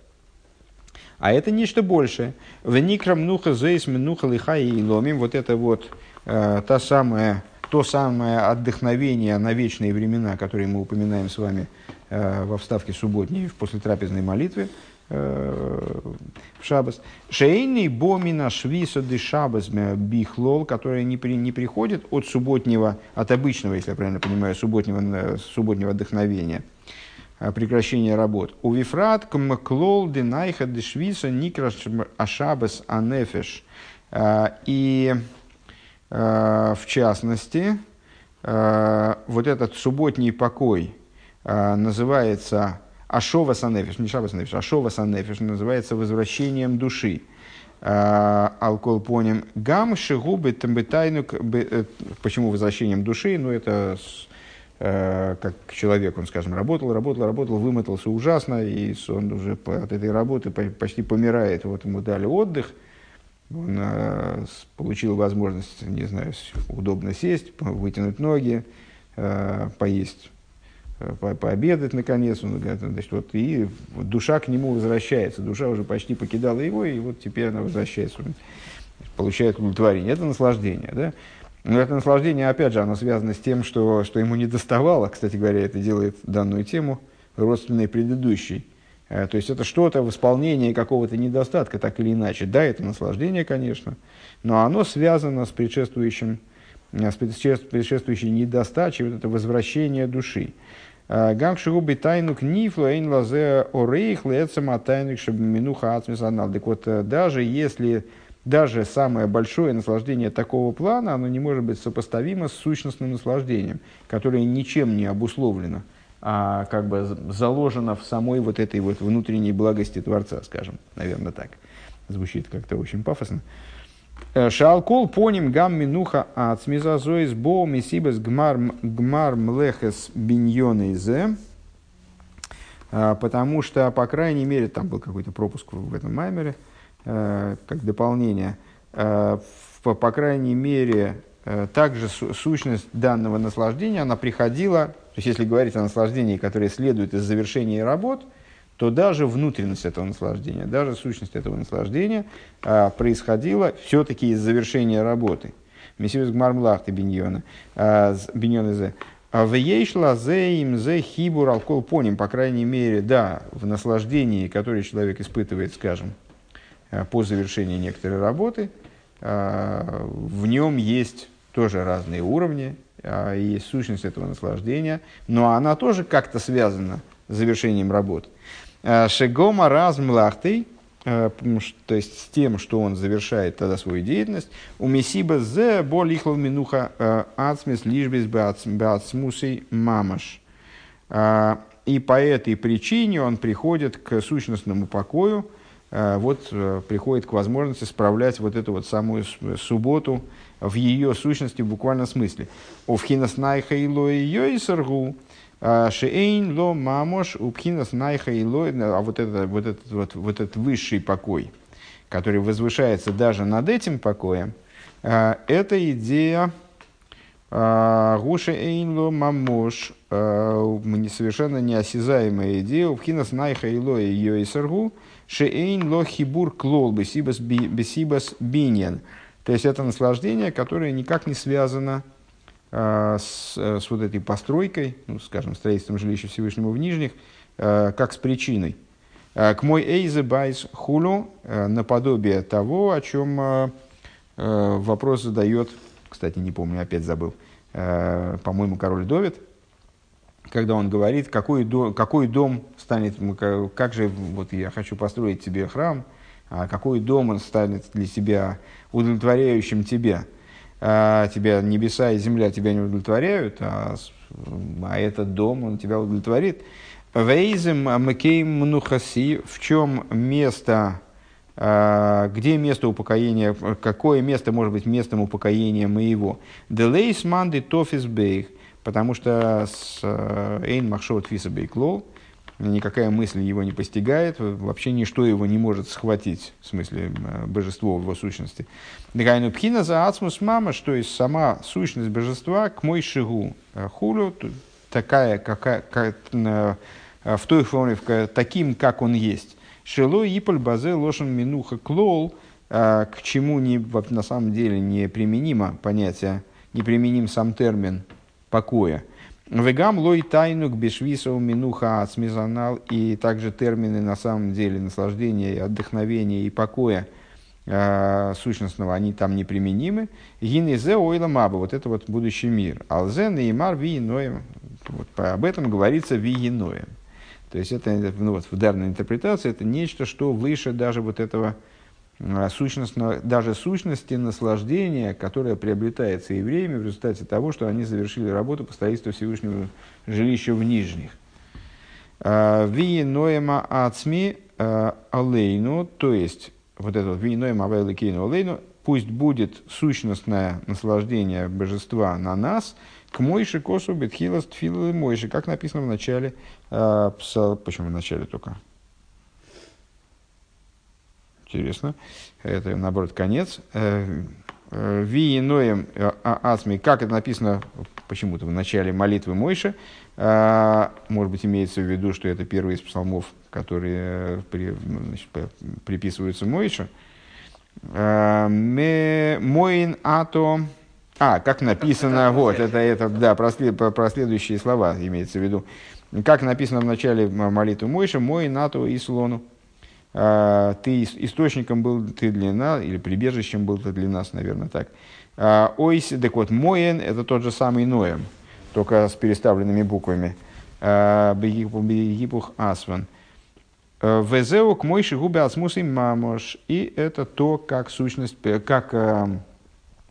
А это нечто большее. В Никрам Нуха Зейс Минуха Лиха и Ломим, вот это вот э, та самая то самое отдохновение на вечные времена, которые мы упоминаем с вами э, во вставке субботней после трапезной молитвы э, в Шабас. Шейный бомина швиса де Шабас бихлол, которая не, при, не приходит от субботнего, от обычного, если я правильно понимаю, субботнего, э, субботнего отдохновения, э, прекращения работ. У вифрат кмклол де найха де швиса никраш ашабас анефеш. Э, и Э, в частности, э, вот этот субботний покой э, называется Ашова Санефиш, не Шаба Санефиш, Ашова Санефиш называется возвращением души. Алкол поним гам шигубы тамбетайну, почему возвращением души, ну это как человек, он, скажем, работал, работал, работал, вымотался ужасно, и он уже от этой работы почти помирает, вот ему дали отдых – он э, получил возможность, не знаю, удобно сесть, вытянуть ноги, э, поесть, э, по пообедать наконец. Он, значит, вот, и душа к нему возвращается. Душа уже почти покидала его, и вот теперь она возвращается. Он получает удовлетворение. Это наслаждение. Да? Но это наслаждение, опять же, оно связано с тем, что, что ему не доставало. Кстати говоря, это делает данную тему родственной предыдущей Э, то есть это что-то в исполнении какого-то недостатка, так или иначе. Да, это наслаждение, конечно, но оно связано с предшествующим, э, с предшествующей недостачей, вот это возвращение души. Э, Гам шигуби тайну книфлу эйн лазе орейх лецама тайну минуха ацмисанал. Так вот, даже если даже самое большое наслаждение такого плана, оно не может быть сопоставимо с сущностным наслаждением, которое ничем не обусловлено а, как бы заложено в самой вот этой вот внутренней благости Творца, скажем, наверное, так. Звучит как-то очень пафосно. Э, Шалкол поним гам минуха от смизазоис бо мисибас гмар, гмар млехес биньонейзе. Э, потому что, по крайней мере, там был какой-то пропуск в этом маймере, э, как дополнение. По, по крайней мере, также сущность данного наслаждения, она приходила то есть, если говорить о наслаждении, которое следует из завершения работ, то даже внутренность этого наслаждения, даже сущность этого наслаждения а, происходила все-таки из завершения работы. Мессиус Гмармлахты Биньона, а, Биньона Зе. А в ейшла зе им зе хибур алкол поним, по крайней мере, да, в наслаждении, которое человек испытывает, скажем, а, по завершении некоторой работы, в нем есть тоже разные уровни, есть сущность этого наслаждения, но она тоже как-то связана с завершением работ. А, Шегома размлахтей, а, то есть с тем, что он завершает тогда свою деятельность, у Месиба зе болихлал минуха ацмис лишбис бацмусей мамаш. И по этой причине он приходит к сущностному покою, вот приходит к возможности справлять вот эту вот самую субботу, в ее сущности в буквальном смысле. Овхинас найха ило и а, шеэйн ло мамош упхинас найха ило, а вот, это, вот, этот, вот, вот этот высший покой, который возвышается даже над этим покоем, а, это идея а, Гуша Эйнло Мамош, совершенно неосязаемая идея, Упхинас Найха Ило и Саргу, שאין לו חיבור כלל בסיבת בנין. То есть это наслаждение, которое никак не связано э, с, э, с вот этой постройкой, ну, скажем, строительством жилища Всевышнего в Нижних, э, как с причиной. Э, כמו איזה בית כולו, э, наподобие того, о чем э, э, вопрос задает, кстати, не помню, опять забыл, э, по-моему, король Довид, когда он говорит, какой, до, какой дом станет, как же вот я хочу построить тебе храм, а какой дом он станет для себя удовлетворяющим тебя. А тебя небеса и земля тебя не удовлетворяют, а, а этот дом, он тебя удовлетворит. Вейзем макейм мнухаси, в чем место где место упокоения, какое место может быть местом упокоения моего. Делейс манды тофис бейх, потому что с эйн махшот фиса бейклол, никакая мысль его не постигает, вообще ничто его не может схватить, в смысле божество в его сущности. Дагайну пхина за ацмус мама, что есть сама сущность божества к мой шигу хулю, такая, какая, как, в той форме, таким, как он есть. Шело иполь базе лошен минуха клол, к чему не, на самом деле не применимо понятие, не применим сам термин покоя. Вегам лой тайну к бешвисову минуха ацмизанал и также термины на самом деле наслаждения, отдохновения и покоя э, сущностного, они там неприменимы. Гинезе ойла маба, вот это вот будущий мир. Алзе неймар ви вот, об этом говорится ви то есть это ну, вот, в данной интерпретации это нечто, что выше даже вот этого а, сущностного, даже сущности наслаждения, которое приобретается евреями в результате того, что они завершили работу по строительству Всевышнего жилища в Нижних. А, ви ноема ацми а, алейну, то есть вот это ви ноема авайликейну алейну, пусть будет сущностное наслаждение божества на нас, к Мойше косу бетхилас тфилы Мойши, как написано в начале, э, почему в начале только? Интересно. Это, наоборот, конец. Э, э, Ви иноем э, ацми, как это написано почему-то в начале молитвы Мойши, может быть, имеется в виду, что это первый из псалмов, которые при, значит, приписываются Мойше. Моин ато а, как написано, вот, это, это, да, про, про следующие слова имеется в виду. Как написано в начале молитвы Мойша, мой НАТО и слону. А, ты источником был ты для нас, или прибежищем был ты для нас, наверное, так. А, Ойс, так вот, Моен – это тот же самый Ноем, только с переставленными буквами. А, Бегипух Асван. Везеу к Мойши губе асмус мамош. И это то, как сущность, как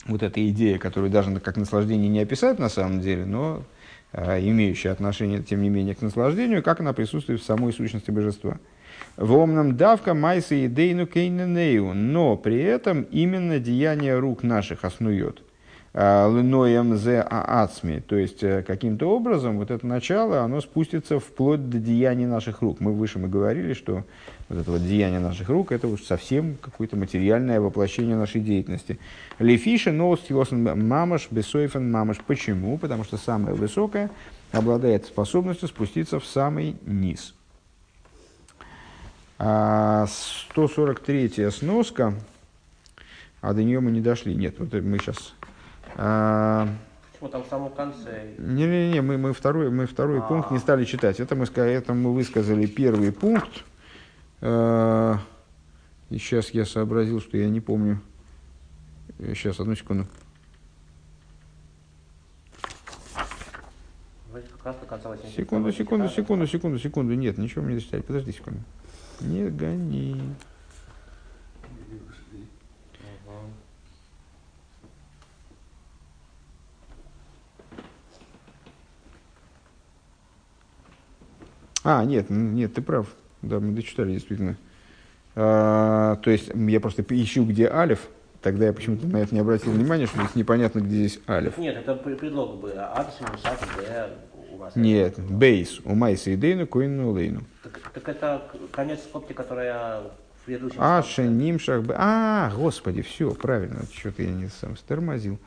вот эта идея, которую даже как наслаждение не описать на самом деле, но э, имеющая отношение, тем не менее, к наслаждению, как она присутствует в самой сущности божества. В омном давка майса и дейну кейненею, но при этом именно деяние рук наших основет – линоем зе аацми, то есть э, каким-то образом вот это начало, оно спустится вплоть до деяния наших рук. Мы выше мы говорили, что вот это вот деяние наших рук, это уж совсем какое-то материальное воплощение нашей деятельности. Лефиша ноустилосен мамаш бесойфен мамаш. Почему? Потому что самое высокое обладает способностью спуститься в самый низ. 143 а, сноска, а до нее мы не дошли. Нет, вот мы сейчас а, Почему там в самом конце? Не-не-не, мы, мы второй, мы второй А-а-а. пункт не стали читать. Это мы, это мы высказали первый пункт. А, и сейчас я сообразил, что я не помню. Сейчас, одну секунду. Секунду, секунду, секунду, секунду, секунду. Нет, ничего мне не дочитали. Подожди секунду. Не гони. А, нет, нет, ты прав. Да, мы дочитали, действительно. А, то есть, я просто ищу, где алиф, тогда я почему-то на это не обратил внимания, что здесь непонятно, где здесь алиф. Нет, это предлог бы. Адс, Мусак. Нет, бейс. У Майса и Дейну, Коину, Лейну. Так, так это конец скобки, которая в предыдущем А, Шенимшах, А, господи, все, правильно, что-то я не сам стормозил.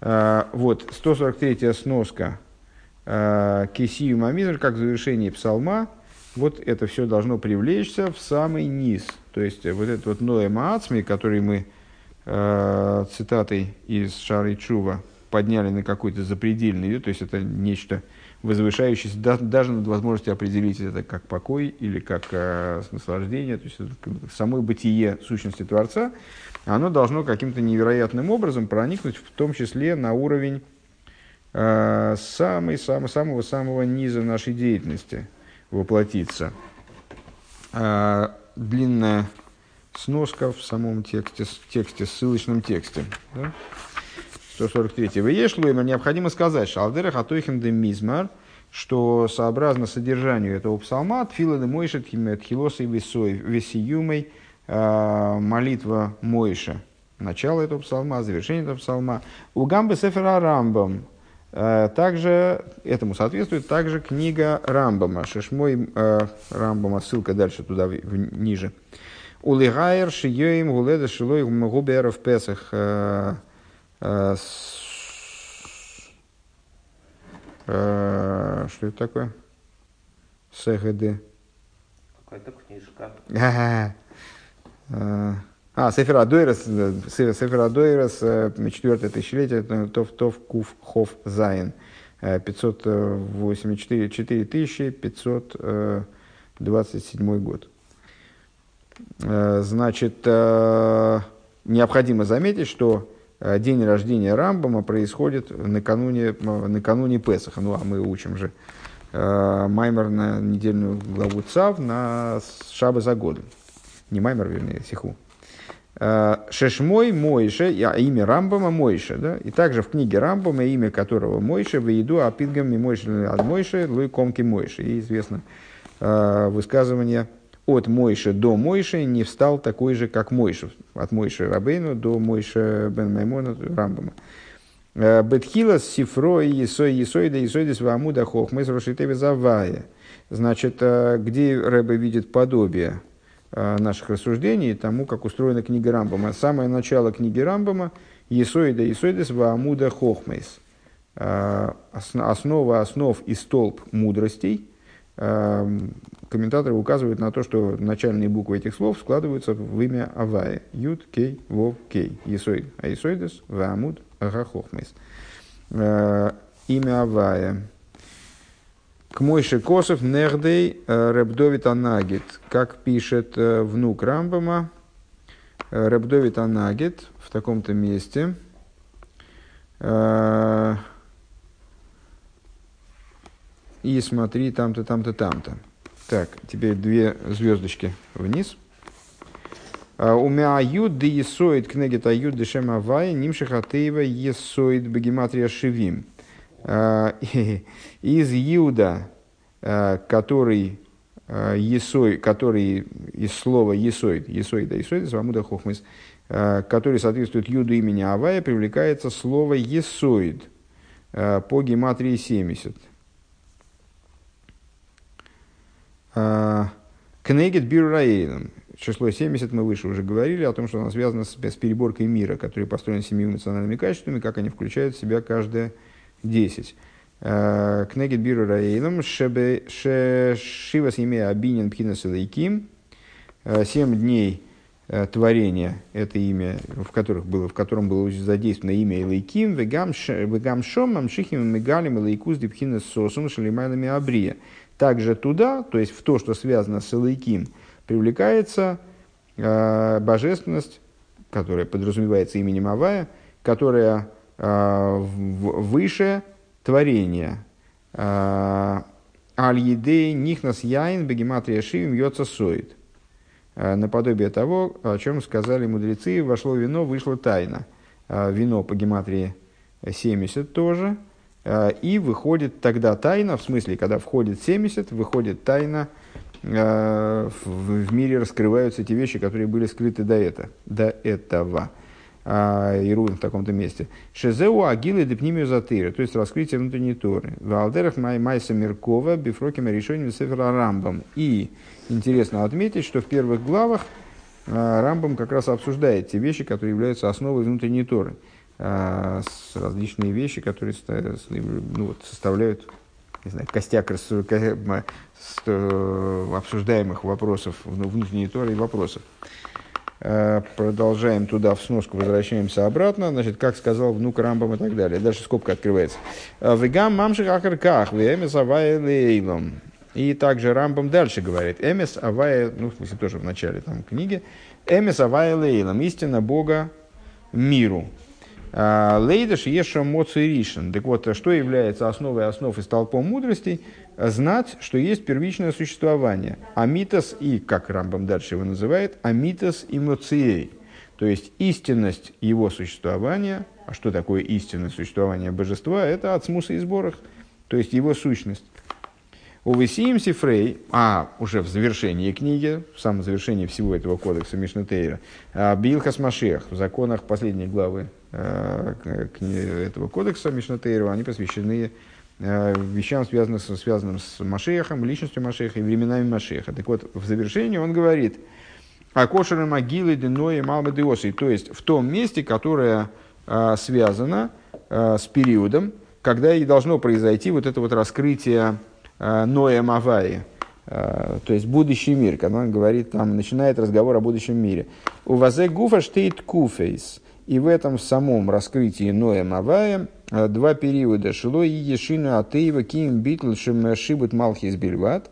А, вот, 143-я сноска Э, Кисию Мамизр, как завершение псалма, вот это все должно привлечься в самый низ. То есть вот этот вот Ноэ Маацми, который мы э, цитатой из Шары Чува подняли на какой-то запредельный, то есть это нечто возвышающееся да, даже над возможностью определить это как покой или как э, наслаждение, то есть само бытие сущности Творца, оно должно каким-то невероятным образом проникнуть в том числе на уровень Э, самый, самый, самого самого низа нашей деятельности воплотиться. Э, длинная сноска в самом тексте, тексте ссылочном тексте. Да? 143. В Ешлуэма необходимо сказать, что Алдера Хатойхем де Мизмар, что сообразно содержанию этого псалма, Тфила де Мойшет Хилоса и Весиюмой, э, молитва Мойша, начало этого псалма, завершение этого псалма. У Гамбы Сефера Рамбам, э, также, этому соответствует также книга Рамбама, Шешмой э, Рамбама, ссылка дальше туда, в, в, ниже. Улигайр шиёим гуледа шилой губера в Песах. Э, э, э, что это такое? СГД. Какая-то книжка. А, Сефер Адойрес, Сефер Адойрес, четвертое тысячелетие, Тов, Тов, Куф, Хов, Зайн, 584, 4527 год. Значит, необходимо заметить, что день рождения Рамбама происходит накануне, накануне Песаха. Ну, а мы учим же Маймер на недельную главу ЦАВ на Шаба за годом. Не Маймер, вернее, Сиху. Шешмой Мойша, а имя Рамбама Мойша, да, и также в книге Рамбама имя которого Мойша, в еду апидгам Мойша от Мойша, луй комки Мойша. И известно высказывание от Мойши до Мойши не встал такой же, как Мойша. От Мойши Рабейну до Мойши Бен Маймона Рамбама. Бетхилас Сифро и Есой Есойда Есойдис Вамуда Хохмес Рошитеве Завая. Значит, где Рэбе видит подобие наших рассуждений тому, как устроена книга Рамбама. Самое начало книги Рамбама Есоида Есойдис Вамуда Хохмес. Основа основ и столб мудростей – комментаторы указывают на то, что начальные буквы этих слов складываются в имя Авая. Юд, Кей, Вов, Кей. Есоид, Аисоидес, Ваамуд, Агахохмес. Имя Авая. К Мойше Косов Нердей Ребдовит Анагит. Как пишет внук Рамбама, Ребдовит Анагит в таком-то месте – и смотри там-то, там-то, там-то. Так, теперь две звездочки вниз. А, у меня аюд да есоид кнегет аюд дешем авай нимшихатеева есоид бегематрия шивим. А, из Иуда, а, который есой, который из слова есоид, да есоид, свамуда хохмыс, который соответствует юду имени Авая, привлекается слово есоид по гематрии 70. Кнегет Бирраейном. Число 70 мы выше уже говорили о том, что оно связано с, переборкой мира, который построен семью национальными качествами, как они включают в себя каждое 10. Кнегет Бирраейном. Шивас имея Абинин Пхинас Илайким. Семь дней творения, это имя, в, которых было, в котором было задействовано имя Илайким, вегам шом, мамшихим, мегалим, Илайкус, дипхинас сосум, шалимайлами абрия также туда, то есть в то, что связано с Элайким, привлекается э, божественность, которая подразумевается именем Авая, которая э, выше творения. Э, Аль-Едей Нихнас Яин Бегематрия Шивим Йоца Соид. Э, наподобие того, о чем сказали мудрецы, вошло вино, вышло тайна. Э, вино по гематрии 70 тоже – и выходит тогда тайна, в смысле, когда входит 70, выходит тайна, э, в мире раскрываются те вещи, которые были скрыты до, это, до этого. А, Ирун в таком-то месте. Шезеу агилы депнимию затыры, то есть раскрытие внутренней торы. Валдерах май майса Меркова, бифрокима решением сефера Рамбам. И интересно отметить, что в первых главах э, Рамбам как раз обсуждает те вещи, которые являются основой внутренней торы. А, различные вещи, которые ну, вот, составляют не знаю, костяк обсуждаемых вопросов, внутренней торы вопросов. А, продолжаем туда в сноску, возвращаемся обратно. Значит, как сказал внук Рамбам и так далее. Дальше скобка открывается. А, Вегам мамших ахарках, вемес. И также Рамбам дальше говорит. Эмес авая, ну, в смысле, тоже в начале там книги. Эмес авая лейлом. Истина Бога миру. А, Лейдаш Еша Моци Ришин. Так вот, что является основой основ и столпом мудростей? Знать, что есть первичное существование. Амитос и, как Рамбам дальше его называет, амитос и. То есть истинность его существования. А что такое истинное существование божества? Это от смуса и сборах. То есть его сущность. Увесиим Сифрей, а уже в завершении книги, в самом завершении всего этого кодекса Мишнатейра, а, Билхас Машех, в законах последней главы этого кодекса Мишнатейра, они посвящены э, вещам, связанным, связанным с Машехом, личностью Машеха и временами Машеха. Так вот, в завершении он говорит, а кошеры могилы Деной Малмадиосы, то есть в том месте, которое э, связано с периодом, когда и должно произойти вот это вот раскрытие Э, Ноя Маваи, э, то есть будущий мир, когда он говорит, там, начинает разговор о будущем мире. У вазе гуфа штейт куфейс. И в этом самом раскрытии Ноя Мавая э, два периода. Шило и Ешина Атеева Ким Битл Шибут Малхис Бельват.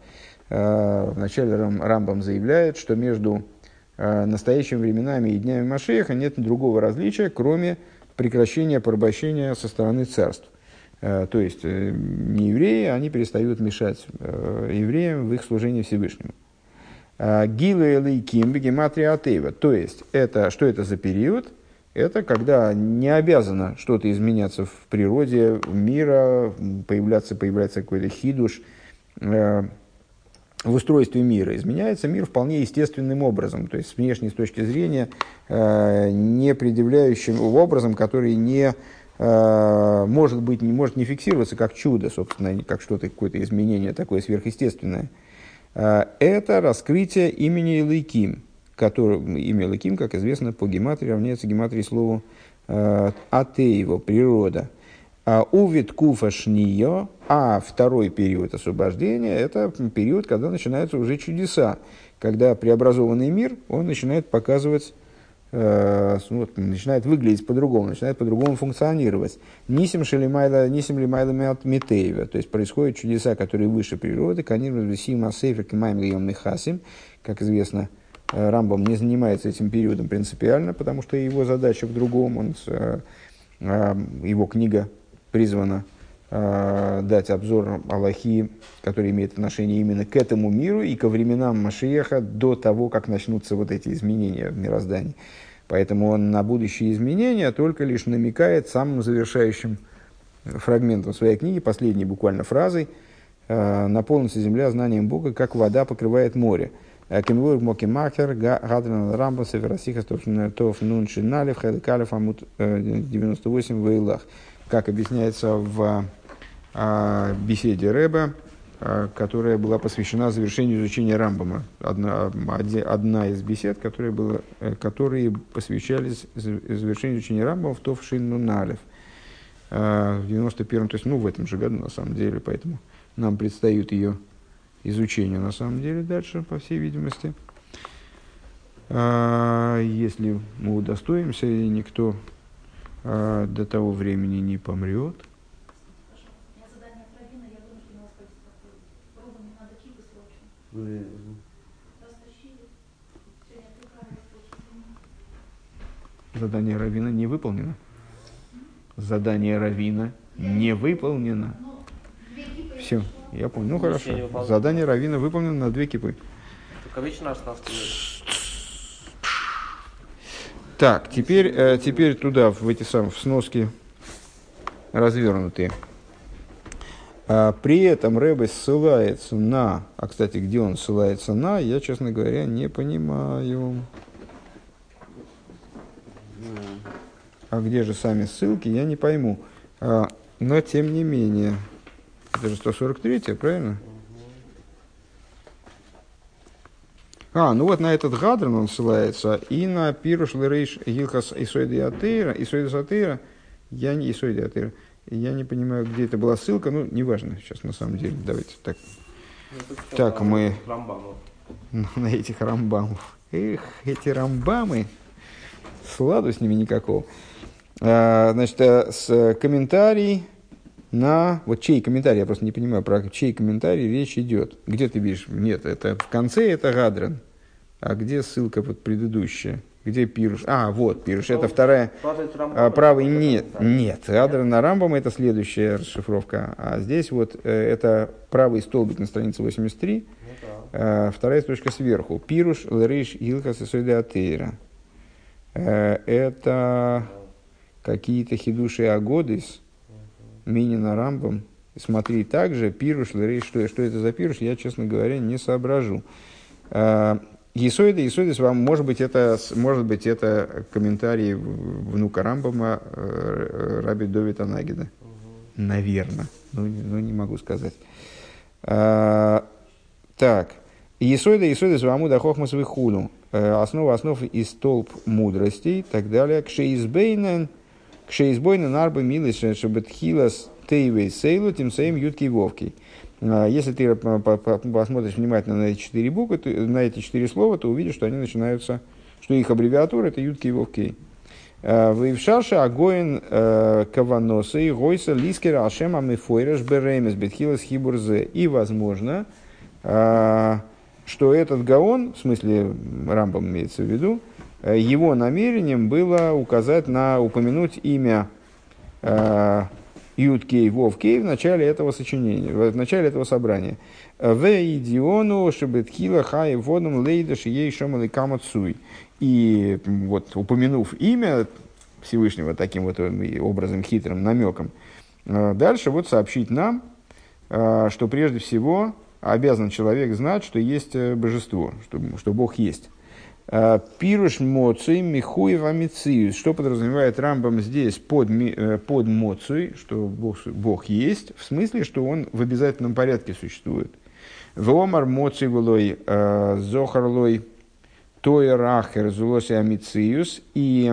Вначале Рамбам заявляет, что между настоящими временами и днями Машеха нет другого различия, кроме прекращения порабощения со стороны царств. Э, то есть э, не евреи, они перестают мешать э, евреям в их служении Всевышнему. Гилы Лейким Бегематрия Атеева. То есть, это, что это за период? Это когда не обязано что-то изменяться в природе мира, появляться, появляется какой-то хидуш в устройстве мира. Изменяется мир вполне естественным образом, то есть с внешней точки зрения не предъявляющим образом, который не Э, может быть, не может не фиксироваться как чудо, собственно, как что-то, какое-то изменение такое сверхъестественное. Э, это раскрытие имени Илайким, который, имя Илайким, как известно, по гематрии равняется гематрии слову э, Атеево, природа. А увид куфа шнио, а второй период освобождения, это период, когда начинаются уже чудеса, когда преобразованный мир, он начинает показывать Э, вот, начинает выглядеть по-другому, начинает по-другому функционировать. Нисим шелимайла, нисим лимайла митеева, то есть происходят чудеса, которые выше природы, канир висим асейфер кимаем гайом михасим, как известно, Рамбам не занимается этим периодом принципиально, потому что его задача в другом, он, э, его книга призвана дать обзор Аллахи, который имеет отношение именно к этому миру и ко временам Машиеха до того, как начнутся вот эти изменения в мироздании. Поэтому он на будущие изменения только лишь намекает самым завершающим фрагментом своей книги, последней буквально фразой, э, «Наполнится земля знанием Бога, как вода покрывает море». Кемвур Моки Махер, Гадран Рамба, Северосиха, Тов Нун Шиналев, Хедекалев, Амут 98 в Вейлах. Как объясняется в э, беседе Рэба, Э, которая была посвящена завершению изучения Рамбама. Одна, одна из бесед, которые, было, э, которые посвящались завершению изучения Рамбама в Товшин Нуналев. Э, в 91-м, то есть, ну, в этом же году, на самом деле, поэтому нам предстоит ее изучение, на самом деле, дальше, по всей видимости. Если мы удостоимся, и никто до того времени не помрет – Задание Равина не выполнено. Задание Равина не выполнено. Все, я понял. Ну хорошо. Задание Равина выполнено на две кипы. Так, теперь, э, теперь туда, в эти самые в сноски развернутые. А при этом Рэбе ссылается на, а кстати, где он ссылается на, я, честно говоря, не понимаю. А где же сами ссылки, я не пойму. А, но тем не менее, это же 143, правильно? А, ну вот на этот Гадран он ссылается, и на Пируш Лерейш Гилхас Исоиди Атеира, Исоиди Атеира, я не Исоиди Атеира, я не понимаю, где это была ссылка, ну, неважно сейчас на самом деле. Давайте так. Так, мы на этих рамбамов. Эх, эти рамбамы, сладу с ними никакого. А, значит, э, с комментарий на... Вот чей комментарий, я просто не понимаю, про чей комментарий речь идет. Где ты видишь? Нет, это в конце это Гадран. А где ссылка под предыдущая? Где Пируш? А, вот, Пируш, это вторая. А, правый нет, нет. Адра на Рамбам это следующая расшифровка. А здесь вот э, это правый столбик на странице 83, а, вторая строчка сверху. Пируш лериш илхас и атеира. Э, это какие-то хидуши агодис, мини на Рамбам, смотри также, пируш, лерей, что, что это за пируш, я, честно говоря, не соображу. А, Есоида, Есоидис, вам, может быть, это, может быть, это комментарий внука Рамбама э, Раби Довита Нагида. Наверное. Ну, ну, не могу сказать. А, так. Есоида, Есоида, Звамуда, Хохмас, Вихуну. Э, основа основ и столб мудрости и так далее. Кшеизбейнен, кшеизбойнен арба милис, чтобы тхилас тейвей сейлу, тем самым ютки вовки. А, если ты посмотришь внимательно на эти четыре буквы, на эти четыре слова, то увидишь, что они начинаются, что их аббревиатура это ютки вовки. А, Вейвшаша агоин э, каваносы и гойса лискера ашема мифойраш беремес бетхилас хибурзе. И, возможно, а, что этот гаон, в смысле Рамбам имеется в виду, э, его намерением было указать на, упомянуть имя Юткей Вовкей в начале этого сочинения, в начале этого собрания. В идиону шебетхила хай водом лейда шией шомали камацуй. И вот упомянув имя Всевышнего таким вот образом хитрым намеком, э, дальше вот сообщить нам, э, что прежде всего обязан человек знать, что есть э, божество, что, что Бог есть. Э, Пируш моций михуев амициус. Что подразумевает Рамбам здесь под, э, под моций, что Бог, Бог есть, в смысле, что Он в обязательном порядке существует. Вомар моций влой э, зохарлой тойрахер зулоси амициус. И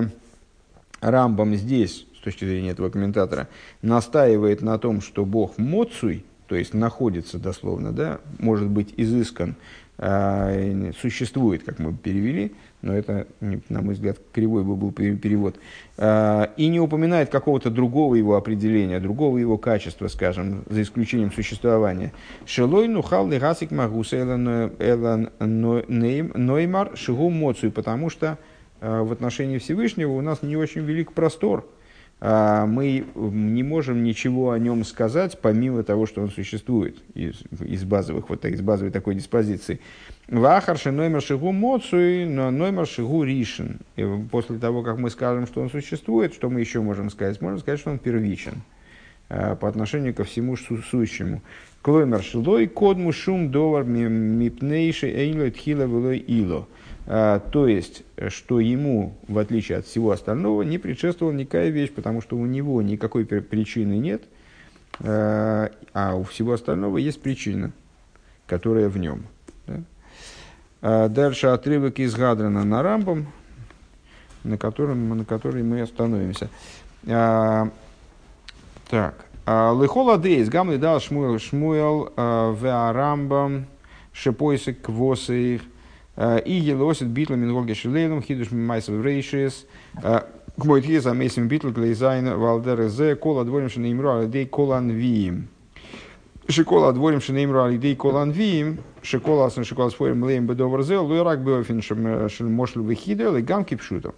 Рамбам здесь, с точки зрения этого комментатора, настаивает на том, что Бог моцуй, то есть находится дословно, да, может быть изыскан существует, как мы перевели, но это, на мой взгляд, кривой бы был перевод, а, и не упоминает какого-то другого его определения, другого его качества, скажем, за исключением существования. Шелой нухал лигасик магуса элан ноймар шигу моцию, потому что а, в отношении Всевышнего у нас не очень велик простор – мы не можем ничего о нем сказать, помимо того, что он существует из, из базовых, вот из базовой такой диспозиции. Вахарши номер шигу моцуй, но номер шигу ришен. После того, как мы скажем, что он существует, что мы еще можем сказать? Можем сказать, что он первичен а, по отношению ко всему сущему. Клоймер шилой кодму шум довар мипнейши эйло тхила велой ило. А, то есть, что ему, в отличие от всего остального, не предшествовала никакая вещь, потому что у него никакой причины нет, а, а у всего остального есть причина, которая в нем. Да? А дальше отрывок из Гадрана на Рамбом, на котором, на который мы остановимся. Так. Лыхола дейс, гамли дал шмуэл шмуэл в Рамбам шепойсик квосих – Э, и елосит битл мингоги шилейлом хидуш майсов рейшис. Э, Кмой тхиз амейсим битл глейзайн валдер зе кола дворим шенеймру алидей колан виим. Шикола дворим шенеймру алидей колан виим. Шикола асан шикола спорим лейм бедовар зе луэрак беофин шем мошлю вихидел и гамки пшутом.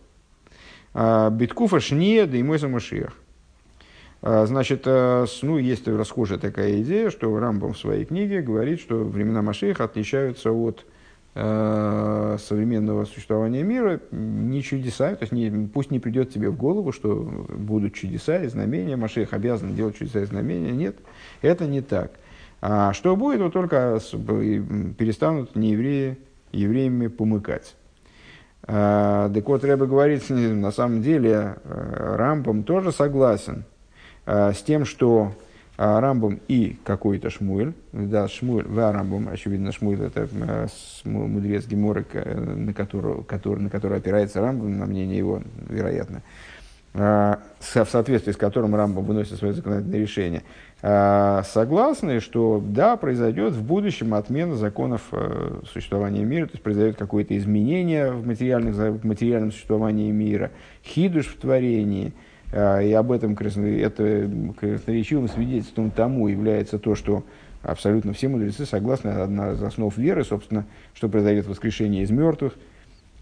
Э, Биткуфа шния да и мой самошиях. Значит, ну, есть расхожая такая идея, что Рамбом в своей книге говорит, что времена Машеха отличаются от Э, современного существования мира не чудеса, то есть не, пусть не придет тебе в голову, что будут чудеса и знамения, Машех обязан делать чудеса и знамения, нет, это не так. А что будет, вот только перестанут неевреи евреями помыкать. А, так вот, Рэбе говорит, на самом деле, э, Рампом тоже согласен а, с тем, что Рамбом и какой-то Шмуэль, да, Шмуэль, в Рамбом, очевидно, Шмуэль это э, мудрец Геморы, на который, который, на который опирается Рамбом, на мнение его, вероятно, а, в соответствии с которым Рамбом выносит свое законодательное решение, а, согласны, что да, произойдет в будущем отмена законов э, существования мира, то есть произойдет какое-то изменение в, материальных, в материальном существовании мира, хидуш в творении – а, и об этом это красноречивым свидетельством тому является то, что абсолютно все мудрецы согласны, одна из основ веры, собственно, что произойдет воскрешение из мертвых,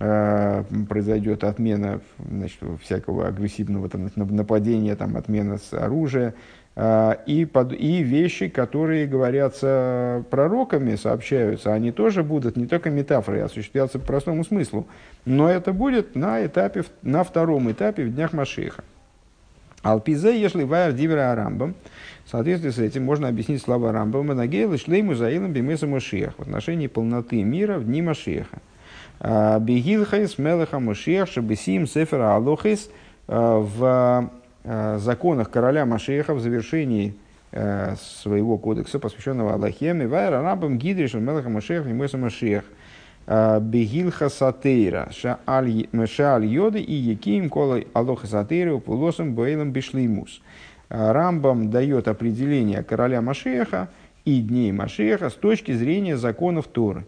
а, произойдет отмена значит, всякого агрессивного там, нападения, там, отмена с оружия, а, и, под, и вещи, которые говорятся пророками, сообщаются, они тоже будут не только метафорой, а осуществляться по простому смыслу. Но это будет на, этапе, на втором этапе в днях Машеха. Алпизе, если вайр дивера Рамбам, в соответствии с этим можно объяснить слова Рамбама Нагейла Шлейму Заилам Бимеса Машиях в отношении полноты мира в дни Машиеха. А, Бегилхайс Мелеха Машиях Шабесим Сефера Алохис а, в а, законах короля Машиеха в завершении своего кодекса, посвященного Аллахе, Мивайра Рамбам Гидриш Мелеха Машиях Бимеса Машиях. Бегилха Сатейра, Шааль Йоды и Яким Кола Алоха Сатейра, Пулосом Бейлом Бишлеймус. Рамбам дает определение короля Машеха и дней Машеха с точки зрения законов Торы.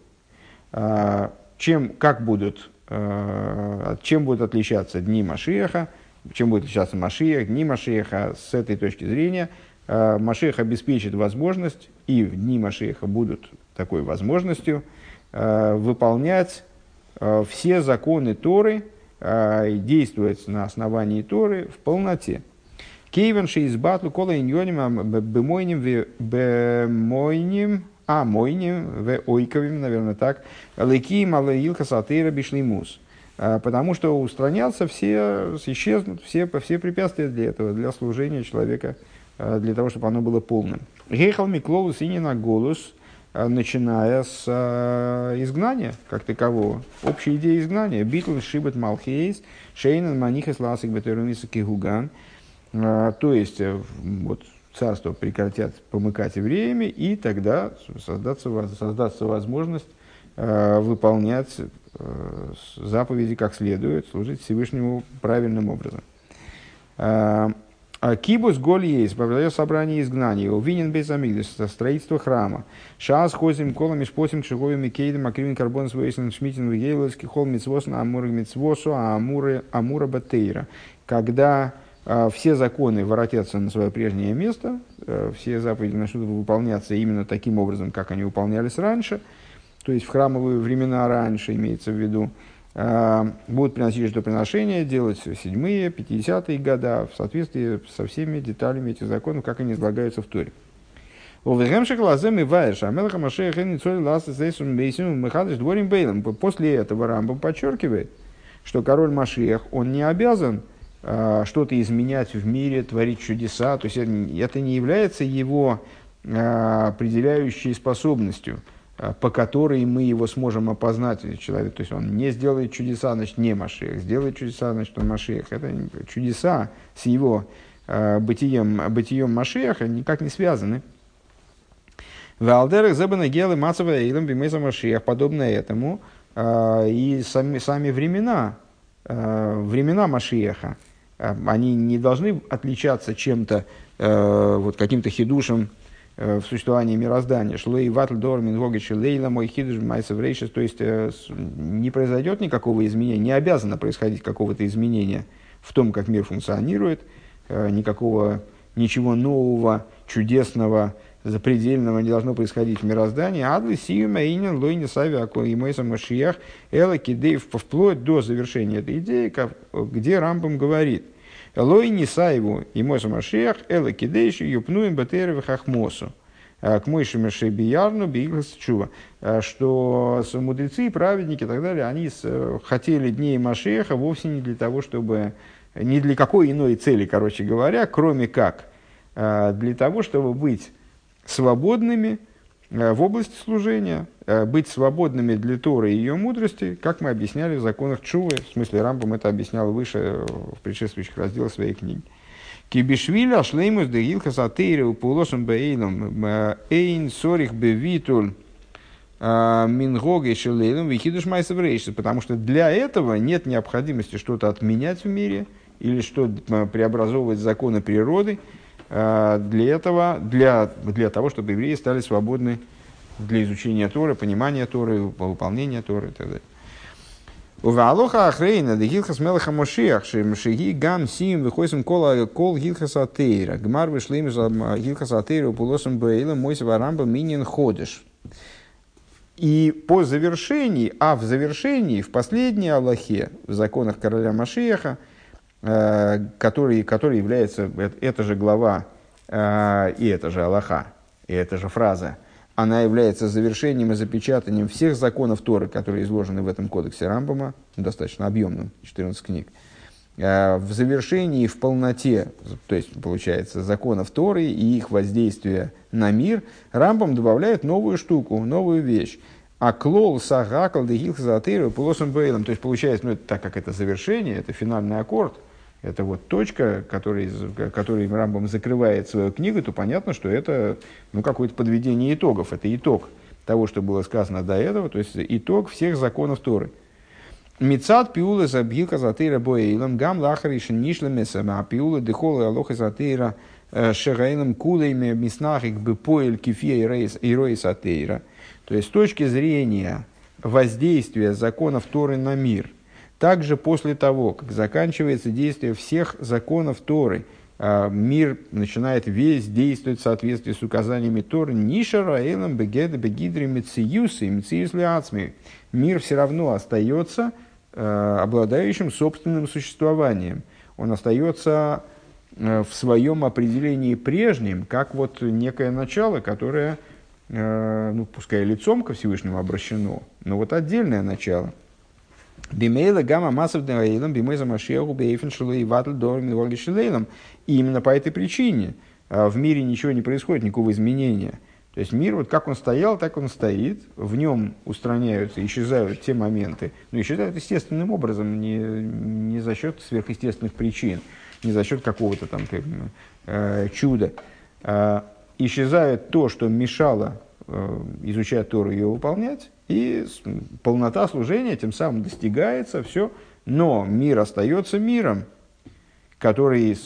Чем, как будут, чем будут отличаться дни Машеха, чем будет отличаться Машех, дни Машеха с этой точки зрения. Машех обеспечит возможность, и в дни Машеха будут такой возможностью – Э, выполнять э, все законы Торы, э, действовать на основании Торы в полноте. Кейвенши из батлу кола иньоним бемойним бемойним а мойним в ойковим, наверное так, леким алаилха сатыра бишлимус. Потому что устранятся все, исчезнут все, все препятствия для этого, для служения человека, для того, чтобы оно было полным. Гейхал миклоус и на голос – Э, начиная с э, изгнания как такового. Общая идея изгнания. Битл шибет малхейс, шейнен манихас ласик бетерумиса кигуган. Э, то есть, э, вот, царство прекратят помыкать евреями, и тогда создаться, создаться возможность э, выполнять э, заповеди как следует, служить Всевышнему правильным образом. Э, а кибус голь есть, продает собрание изгнания. Увинен без амигдас, строительство храма. Шаас хозим кола мишпосим чегови микейдем акривин карбон свойствен шмитин вегейловский хол мицвосна амура мицвосу а амура, амура батейра. Когда э, все законы воротятся на свое прежнее место, э, все заповеди начнут выполняться именно таким образом, как они выполнялись раньше, то есть в храмовые времена раньше имеется в виду, а, будут приносить жертвоприношения, делать седьмые, пятидесятые года в соответствии со всеми деталями этих законов, как они излагаются в Торе. После этого Рамбам подчеркивает, что король Машиях, он не обязан э, что-то изменять в мире, творить чудеса, то есть это не является его э, определяющей способностью – по которой мы его сможем опознать, человек, то есть он не сделает чудеса, значит, не Машех, сделает чудеса, значит, он Машех. Это чудеса с его э, бытием, бытием Машеха никак не связаны. В Алдерах Зебана Гелы Мацева Эйлам Бимейса Машех, подобно этому, э, и сами, сами времена, э, времена Машеха, э, они не должны отличаться чем-то, э, вот каким-то хидушем, Э, в существовании мироздания. Шлей ватль дормин вогичи лейла мой хидуш майсов рейшис. То есть э, не произойдет никакого изменения, не обязано происходить какого-то изменения в том, как мир функционирует, э, никакого, ничего нового, чудесного, запредельного не должно происходить в мироздании. Адлы сиюма инин лойни сави и мой самошиях эла кидеев вплоть до завершения этой идеи, где Рамбам говорит – Лой Нисаеву и Моса Машех, Эла Кидейши, Юпнуем Батеревы Хахмосу. К Мойши Машебиярну Биглас Чува. Что мудрецы, праведники и так далее, они хотели дней Машеха вовсе не для того, чтобы ни для какой иной цели, короче говоря, кроме как для того, чтобы быть свободными Э, в области служения, э, быть свободными для Торы и ее мудрости, как мы объясняли в законах Чувы, в смысле Рамбам это объяснял выше э, в предшествующих разделах своей книги. Кибишвиля шлеймус де гилха сатейры у пулосом бейлом эйн сорих бевитуль мингоге шелейлом вихидуш майсов потому что для этого нет необходимости что-то отменять в мире или что преобразовывать законы природы, Э, для этого, для, для того, чтобы евреи стали свободны для изучения Торы, понимания Торы, выполнения Торы и так далее. Увалоха ахрейна де гилхас мелаха мошиах, шиги гам сим выхойсим кола кол гилхас атеира. Гмар вышлим гилхас атеира упулосом бейла мойся варамба минин ходишь. И по завершении, а в завершении, в последней Аллахе, в законах короля Машиаха, Э, который, который является, эта же глава э, и это же Аллаха, и эта же фраза, она является завершением и запечатанием всех законов Торы, которые изложены в этом кодексе Рамбама, достаточно объемным, 14 книг. э, в завершении, в полноте, то есть, получается, законов Торы и их воздействия на мир, Рамбам добавляет новую штуку, новую вещь. А клол сагакл дегилх затыру полосом бейлом. То есть, получается, ну, это, так как это завершение, это финальный аккорд, это вот точка, который, который Рамбам закрывает свою книгу, то понятно, что это ну, какое-то подведение итогов. Это итог того, что было сказано до этого, то есть итог всех законов Торы. Мицат пиула забилка затыра боейлом, гам лахаришин нишлемесама, а пиула дехола алоха затыра э, шегаилом кулейме миснахик бепоэль кифия и ройс атеира. То есть с точки зрения воздействия законов Торы на мир, также после того, как заканчивается действие всех законов Торы, а, мир начинает весь действовать в соответствии с указаниями Торы. Ниша раэлам бегеда бегидри мециюсы мециюс Мир все равно остается Э, обладающим собственным существованием. Он остается э, в своем определении прежним, как вот некое начало, которое, ну, пускай лицом ко Всевышнему обращено, но вот отдельное начало. Бимейла гамма массов дейлом, бимейза машеху бейфен шилей ватл дорми волги шилейлом. И именно по этой причине в мире ничего не происходит, никакого изменения – то есть мир, вот как он стоял, так он стоит, в нем устраняются, исчезают те моменты, но исчезают естественным образом, не, не за счет сверхъестественных причин, не за счет какого-то там э, чуда. Э, исчезает то, что мешало э, изучать Тору и ее выполнять, и полнота служения тем самым достигается, все, но мир остается миром, который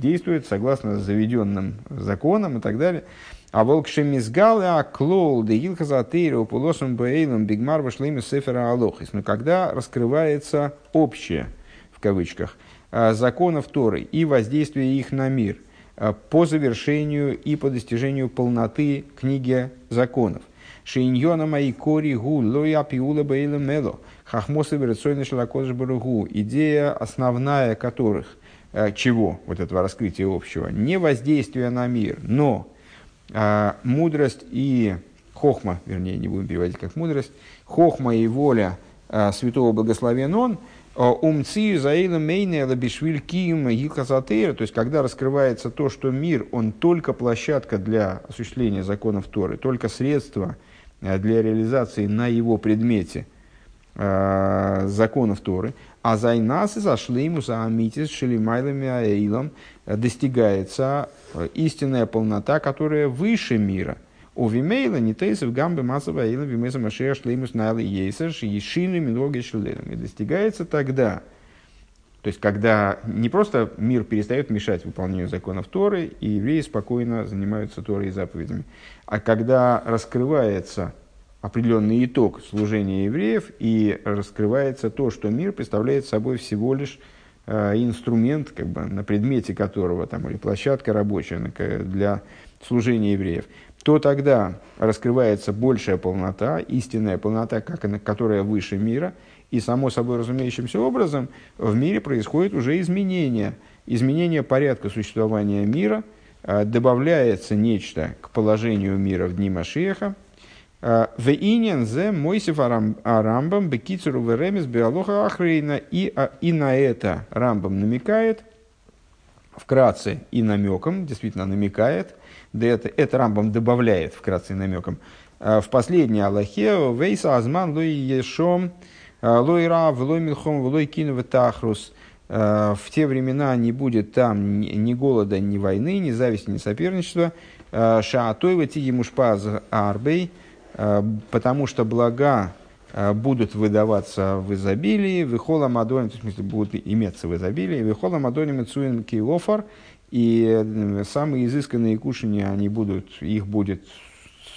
действует согласно заведенным законам и так далее. А волк шемизгалы а клоул де илхазатейра уполосом бейлом бигмар вашлими сефера алохис. Но когда раскрывается общее, в кавычках, а, законов Торы и воздействие их на мир а, по завершению и по достижению полноты книги законов. Шейньона мои кори гу лоя пиула бейла мело. Хахмосы верцойны шалакодж баругу. Идея основная которых, а, чего, вот этого раскрытия общего, не воздействие на мир, но а, мудрость и хохма, вернее, не будем переводить как мудрость, хохма и воля а, святого благословен он, умцию заилом мейне лабишвиль кием гилхазатейра, то есть когда раскрывается то, что мир, он только площадка для осуществления законов Торы, только средство для реализации на его предмете законов Торы, а зайнасы зашли ему за амитис шелимайлами аэйлом достигается э, истинная полнота, которая выше мира. У Вимейла не тейсов гамбы массового аэйла вимеза машея шлеймус найла ейсер шиишины миноги шелелем. И достигается тогда, то есть когда не просто мир перестает мешать выполнению законов Торы, и евреи спокойно занимаются Торой и заповедями, а когда раскрывается определенный итог служения евреев, и раскрывается то, что мир представляет собой всего лишь инструмент, как бы, на предмете которого, там, или площадка рабочая для служения евреев, то тогда раскрывается большая полнота, истинная полнота, как она, которая выше мира, и само собой разумеющимся образом в мире происходит уже изменение, изменение порядка существования мира, э, добавляется нечто к положению мира в дни Машеха, Э, в инин зе мойсев арамбам бекицеру веремис биалоха ахрейна. И, а, и на это Рамбам намекает, вкратце и намеком, действительно намекает, да это, это Рамбам добавляет вкратце намеком, э, в последней Аллахе вейса азман лой ешом э, лой рав лой милхом лой кину тахрус в те времена не будет там ни голода, ни войны, ни зависти, ни соперничества. Шаатойва тиги мушпаз арбей – потому что блага будут выдаваться в изобилии, вихола мадоним, в смысле, будут иметься в изобилии, вихола мадоним цуин киофар, и э, самые изысканные кушания, они будут, их будет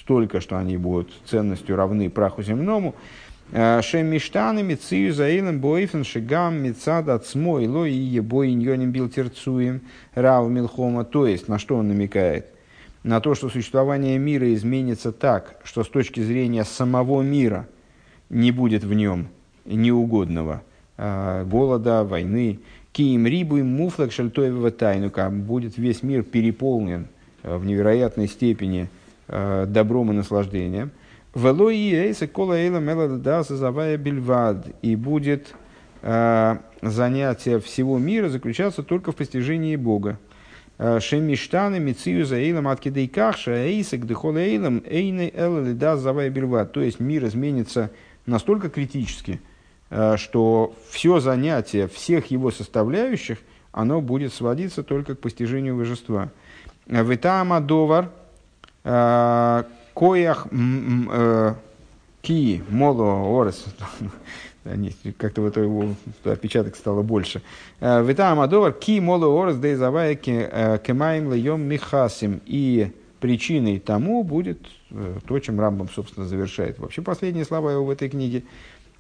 столько, что они будут ценностью равны праху земному. Шем миштанами цию заилем бойфен шигам мецад ацмой ло и ебой иньоним рав милхома. То есть, на что он намекает – на то, что существование мира изменится так, что с точки зрения самого мира не будет в нем неугодного э, голода, войны. Киим рибу и муфлак шальтоевого тайнука. Будет весь мир переполнен э, в невероятной степени э, добром и наслаждением. Велои эйса кола эйла мелада завая бельвад. И будет э, занятия всего мира заключаться только в постижении Бога. Шемиштаны, Мицию, Заилам, Откидейкахша, Эйсек, Дехолейлам, Эйны, Эллида, Завай, Бельват. То есть мир изменится настолько критически, что все занятие всех его составляющих, оно будет сводиться только к постижению божества. Витама довар, коях ки моло орес. Как-то вот его отпечаток стало больше. Витам адовар ки моло орес дейзавая кемаем льем михасим. И причиной тому будет то, чем Рамбам, собственно, завершает. Вообще, последние слова его в этой книге.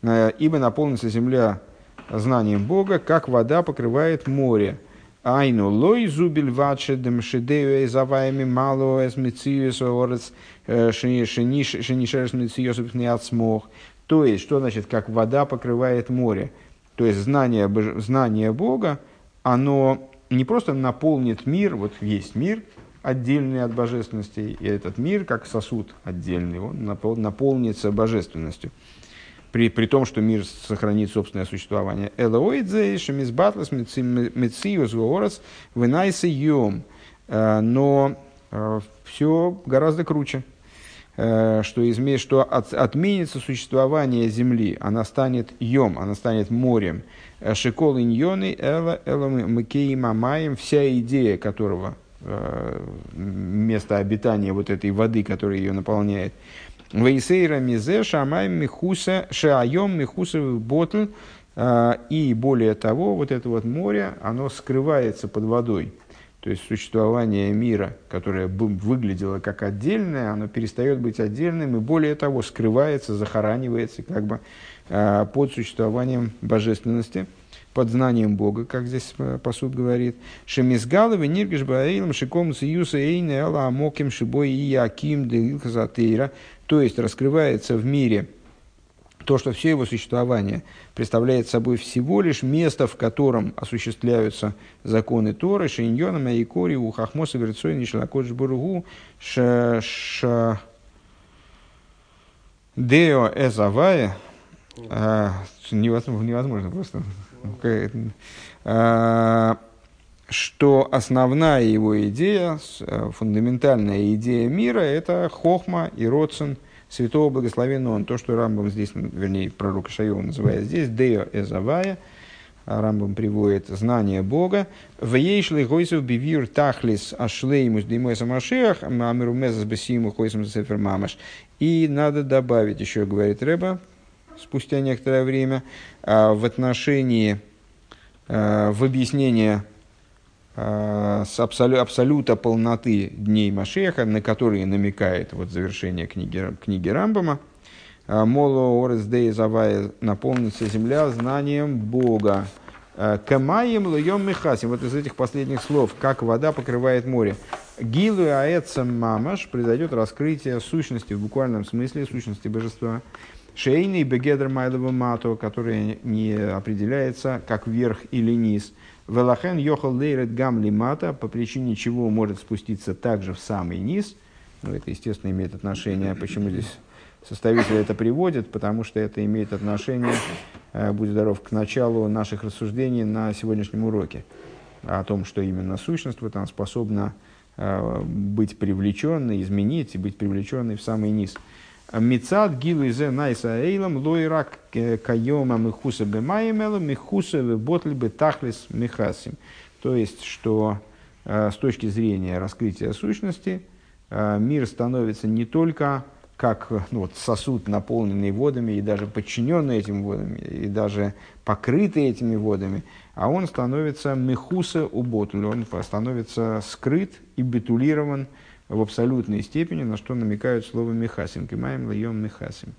«Ибо наполнится земля знанием Бога, как вода покрывает море». Айну лой зубиль ватше дем шидею эзаваями мало эс мециюс орец шенишерс мециюс смог. То есть, что значит, как вода покрывает море? То есть, знание, знание Бога, оно не просто наполнит мир, вот есть мир, отдельный от божественности, и этот мир, как сосуд отдельный, он наполнится божественностью при, при том, что мир сохранит собственное существование. Элоидзе, шемизбатлас, мециус, ворос, вынайся йом. Э, но э, все гораздо круче. Э, что, изме, что от, отменится существование Земли, она станет йом, она станет морем. Шикол иньоны, эла, эла макеима маем, вся идея которого, место обитания вот этой воды, которая ее наполняет, Вейсейра мизе шамай михуса шаайом михуса ботл. А, и более того, вот это вот море, оно скрывается под водой. То есть существование мира, которое выглядело как отдельное, оно перестает быть отдельным и более того скрывается, захоранивается как бы а, под существованием божественности под знанием Бога, как здесь э, посуд говорит. Шемизгаловы ниргиш баэйлам шиком сиюса эйне эла шибой и яким де То есть раскрывается в мире то, что все его существование представляет собой всего лишь место, в котором осуществляются законы Торы, Шиньоном, Айкори, Ухахмоса, Верцой, Нишлакодж Буругу, Ш... Ш... Део Эзавая, а, невозможно, невозможно просто. А, что основная его идея, э, фундаментальная идея мира – это хохма и родсен святого благословенного. Он, то, что Рамбам здесь, вернее, пророк Шайова называет здесь, «део эзавая», а Рамбам приводит знание Бога. В ейшли гойсов бивир тахлис ашлеймус димой самашиах, амиру мезас бесиму хойсом сефер мамаш. И надо добавить, еще говорит Рэба, спустя некоторое время, а, в отношении, а, в объяснение с абсолю, абсолюта полноты дней Машеха, на которые намекает вот завершение книги, книги Рамбама, Моло Орес Дей Завая наполнится земля знанием Бога. Камаем льем мехасим. Вот из этих последних слов, как вода покрывает море. Гилу аэцам мамаш произойдет раскрытие сущности в буквальном смысле, сущности божества. Шейный бегедр майлова мато, который не определяется как верх или низ. Велахен йохал лейрет гам мата, по причине чего может спуститься также в самый низ. Ну, это, естественно, имеет отношение, почему здесь составитель это приводит, потому что это имеет отношение, э, будь здоров, к началу наших рассуждений на сегодняшнем уроке. О том, что именно сущность она способна э, быть привлеченной, изменить и быть привлеченной в самый низ. Мицад гилу изе найса эйлам лойрак кайома михуса бемаемела михуса ботль бетахлис михасим. То есть, что с точки зрения раскрытия сущности мир становится не только как ну, вот, сосуд, наполненный водами, и даже подчиненный этим водами, и даже покрытый этими водами, а он становится мехуса уботуль, он становится скрыт и бетулирован в абсолютной степени, на что намекают слово «мехасим», «кимаем льем мехасим».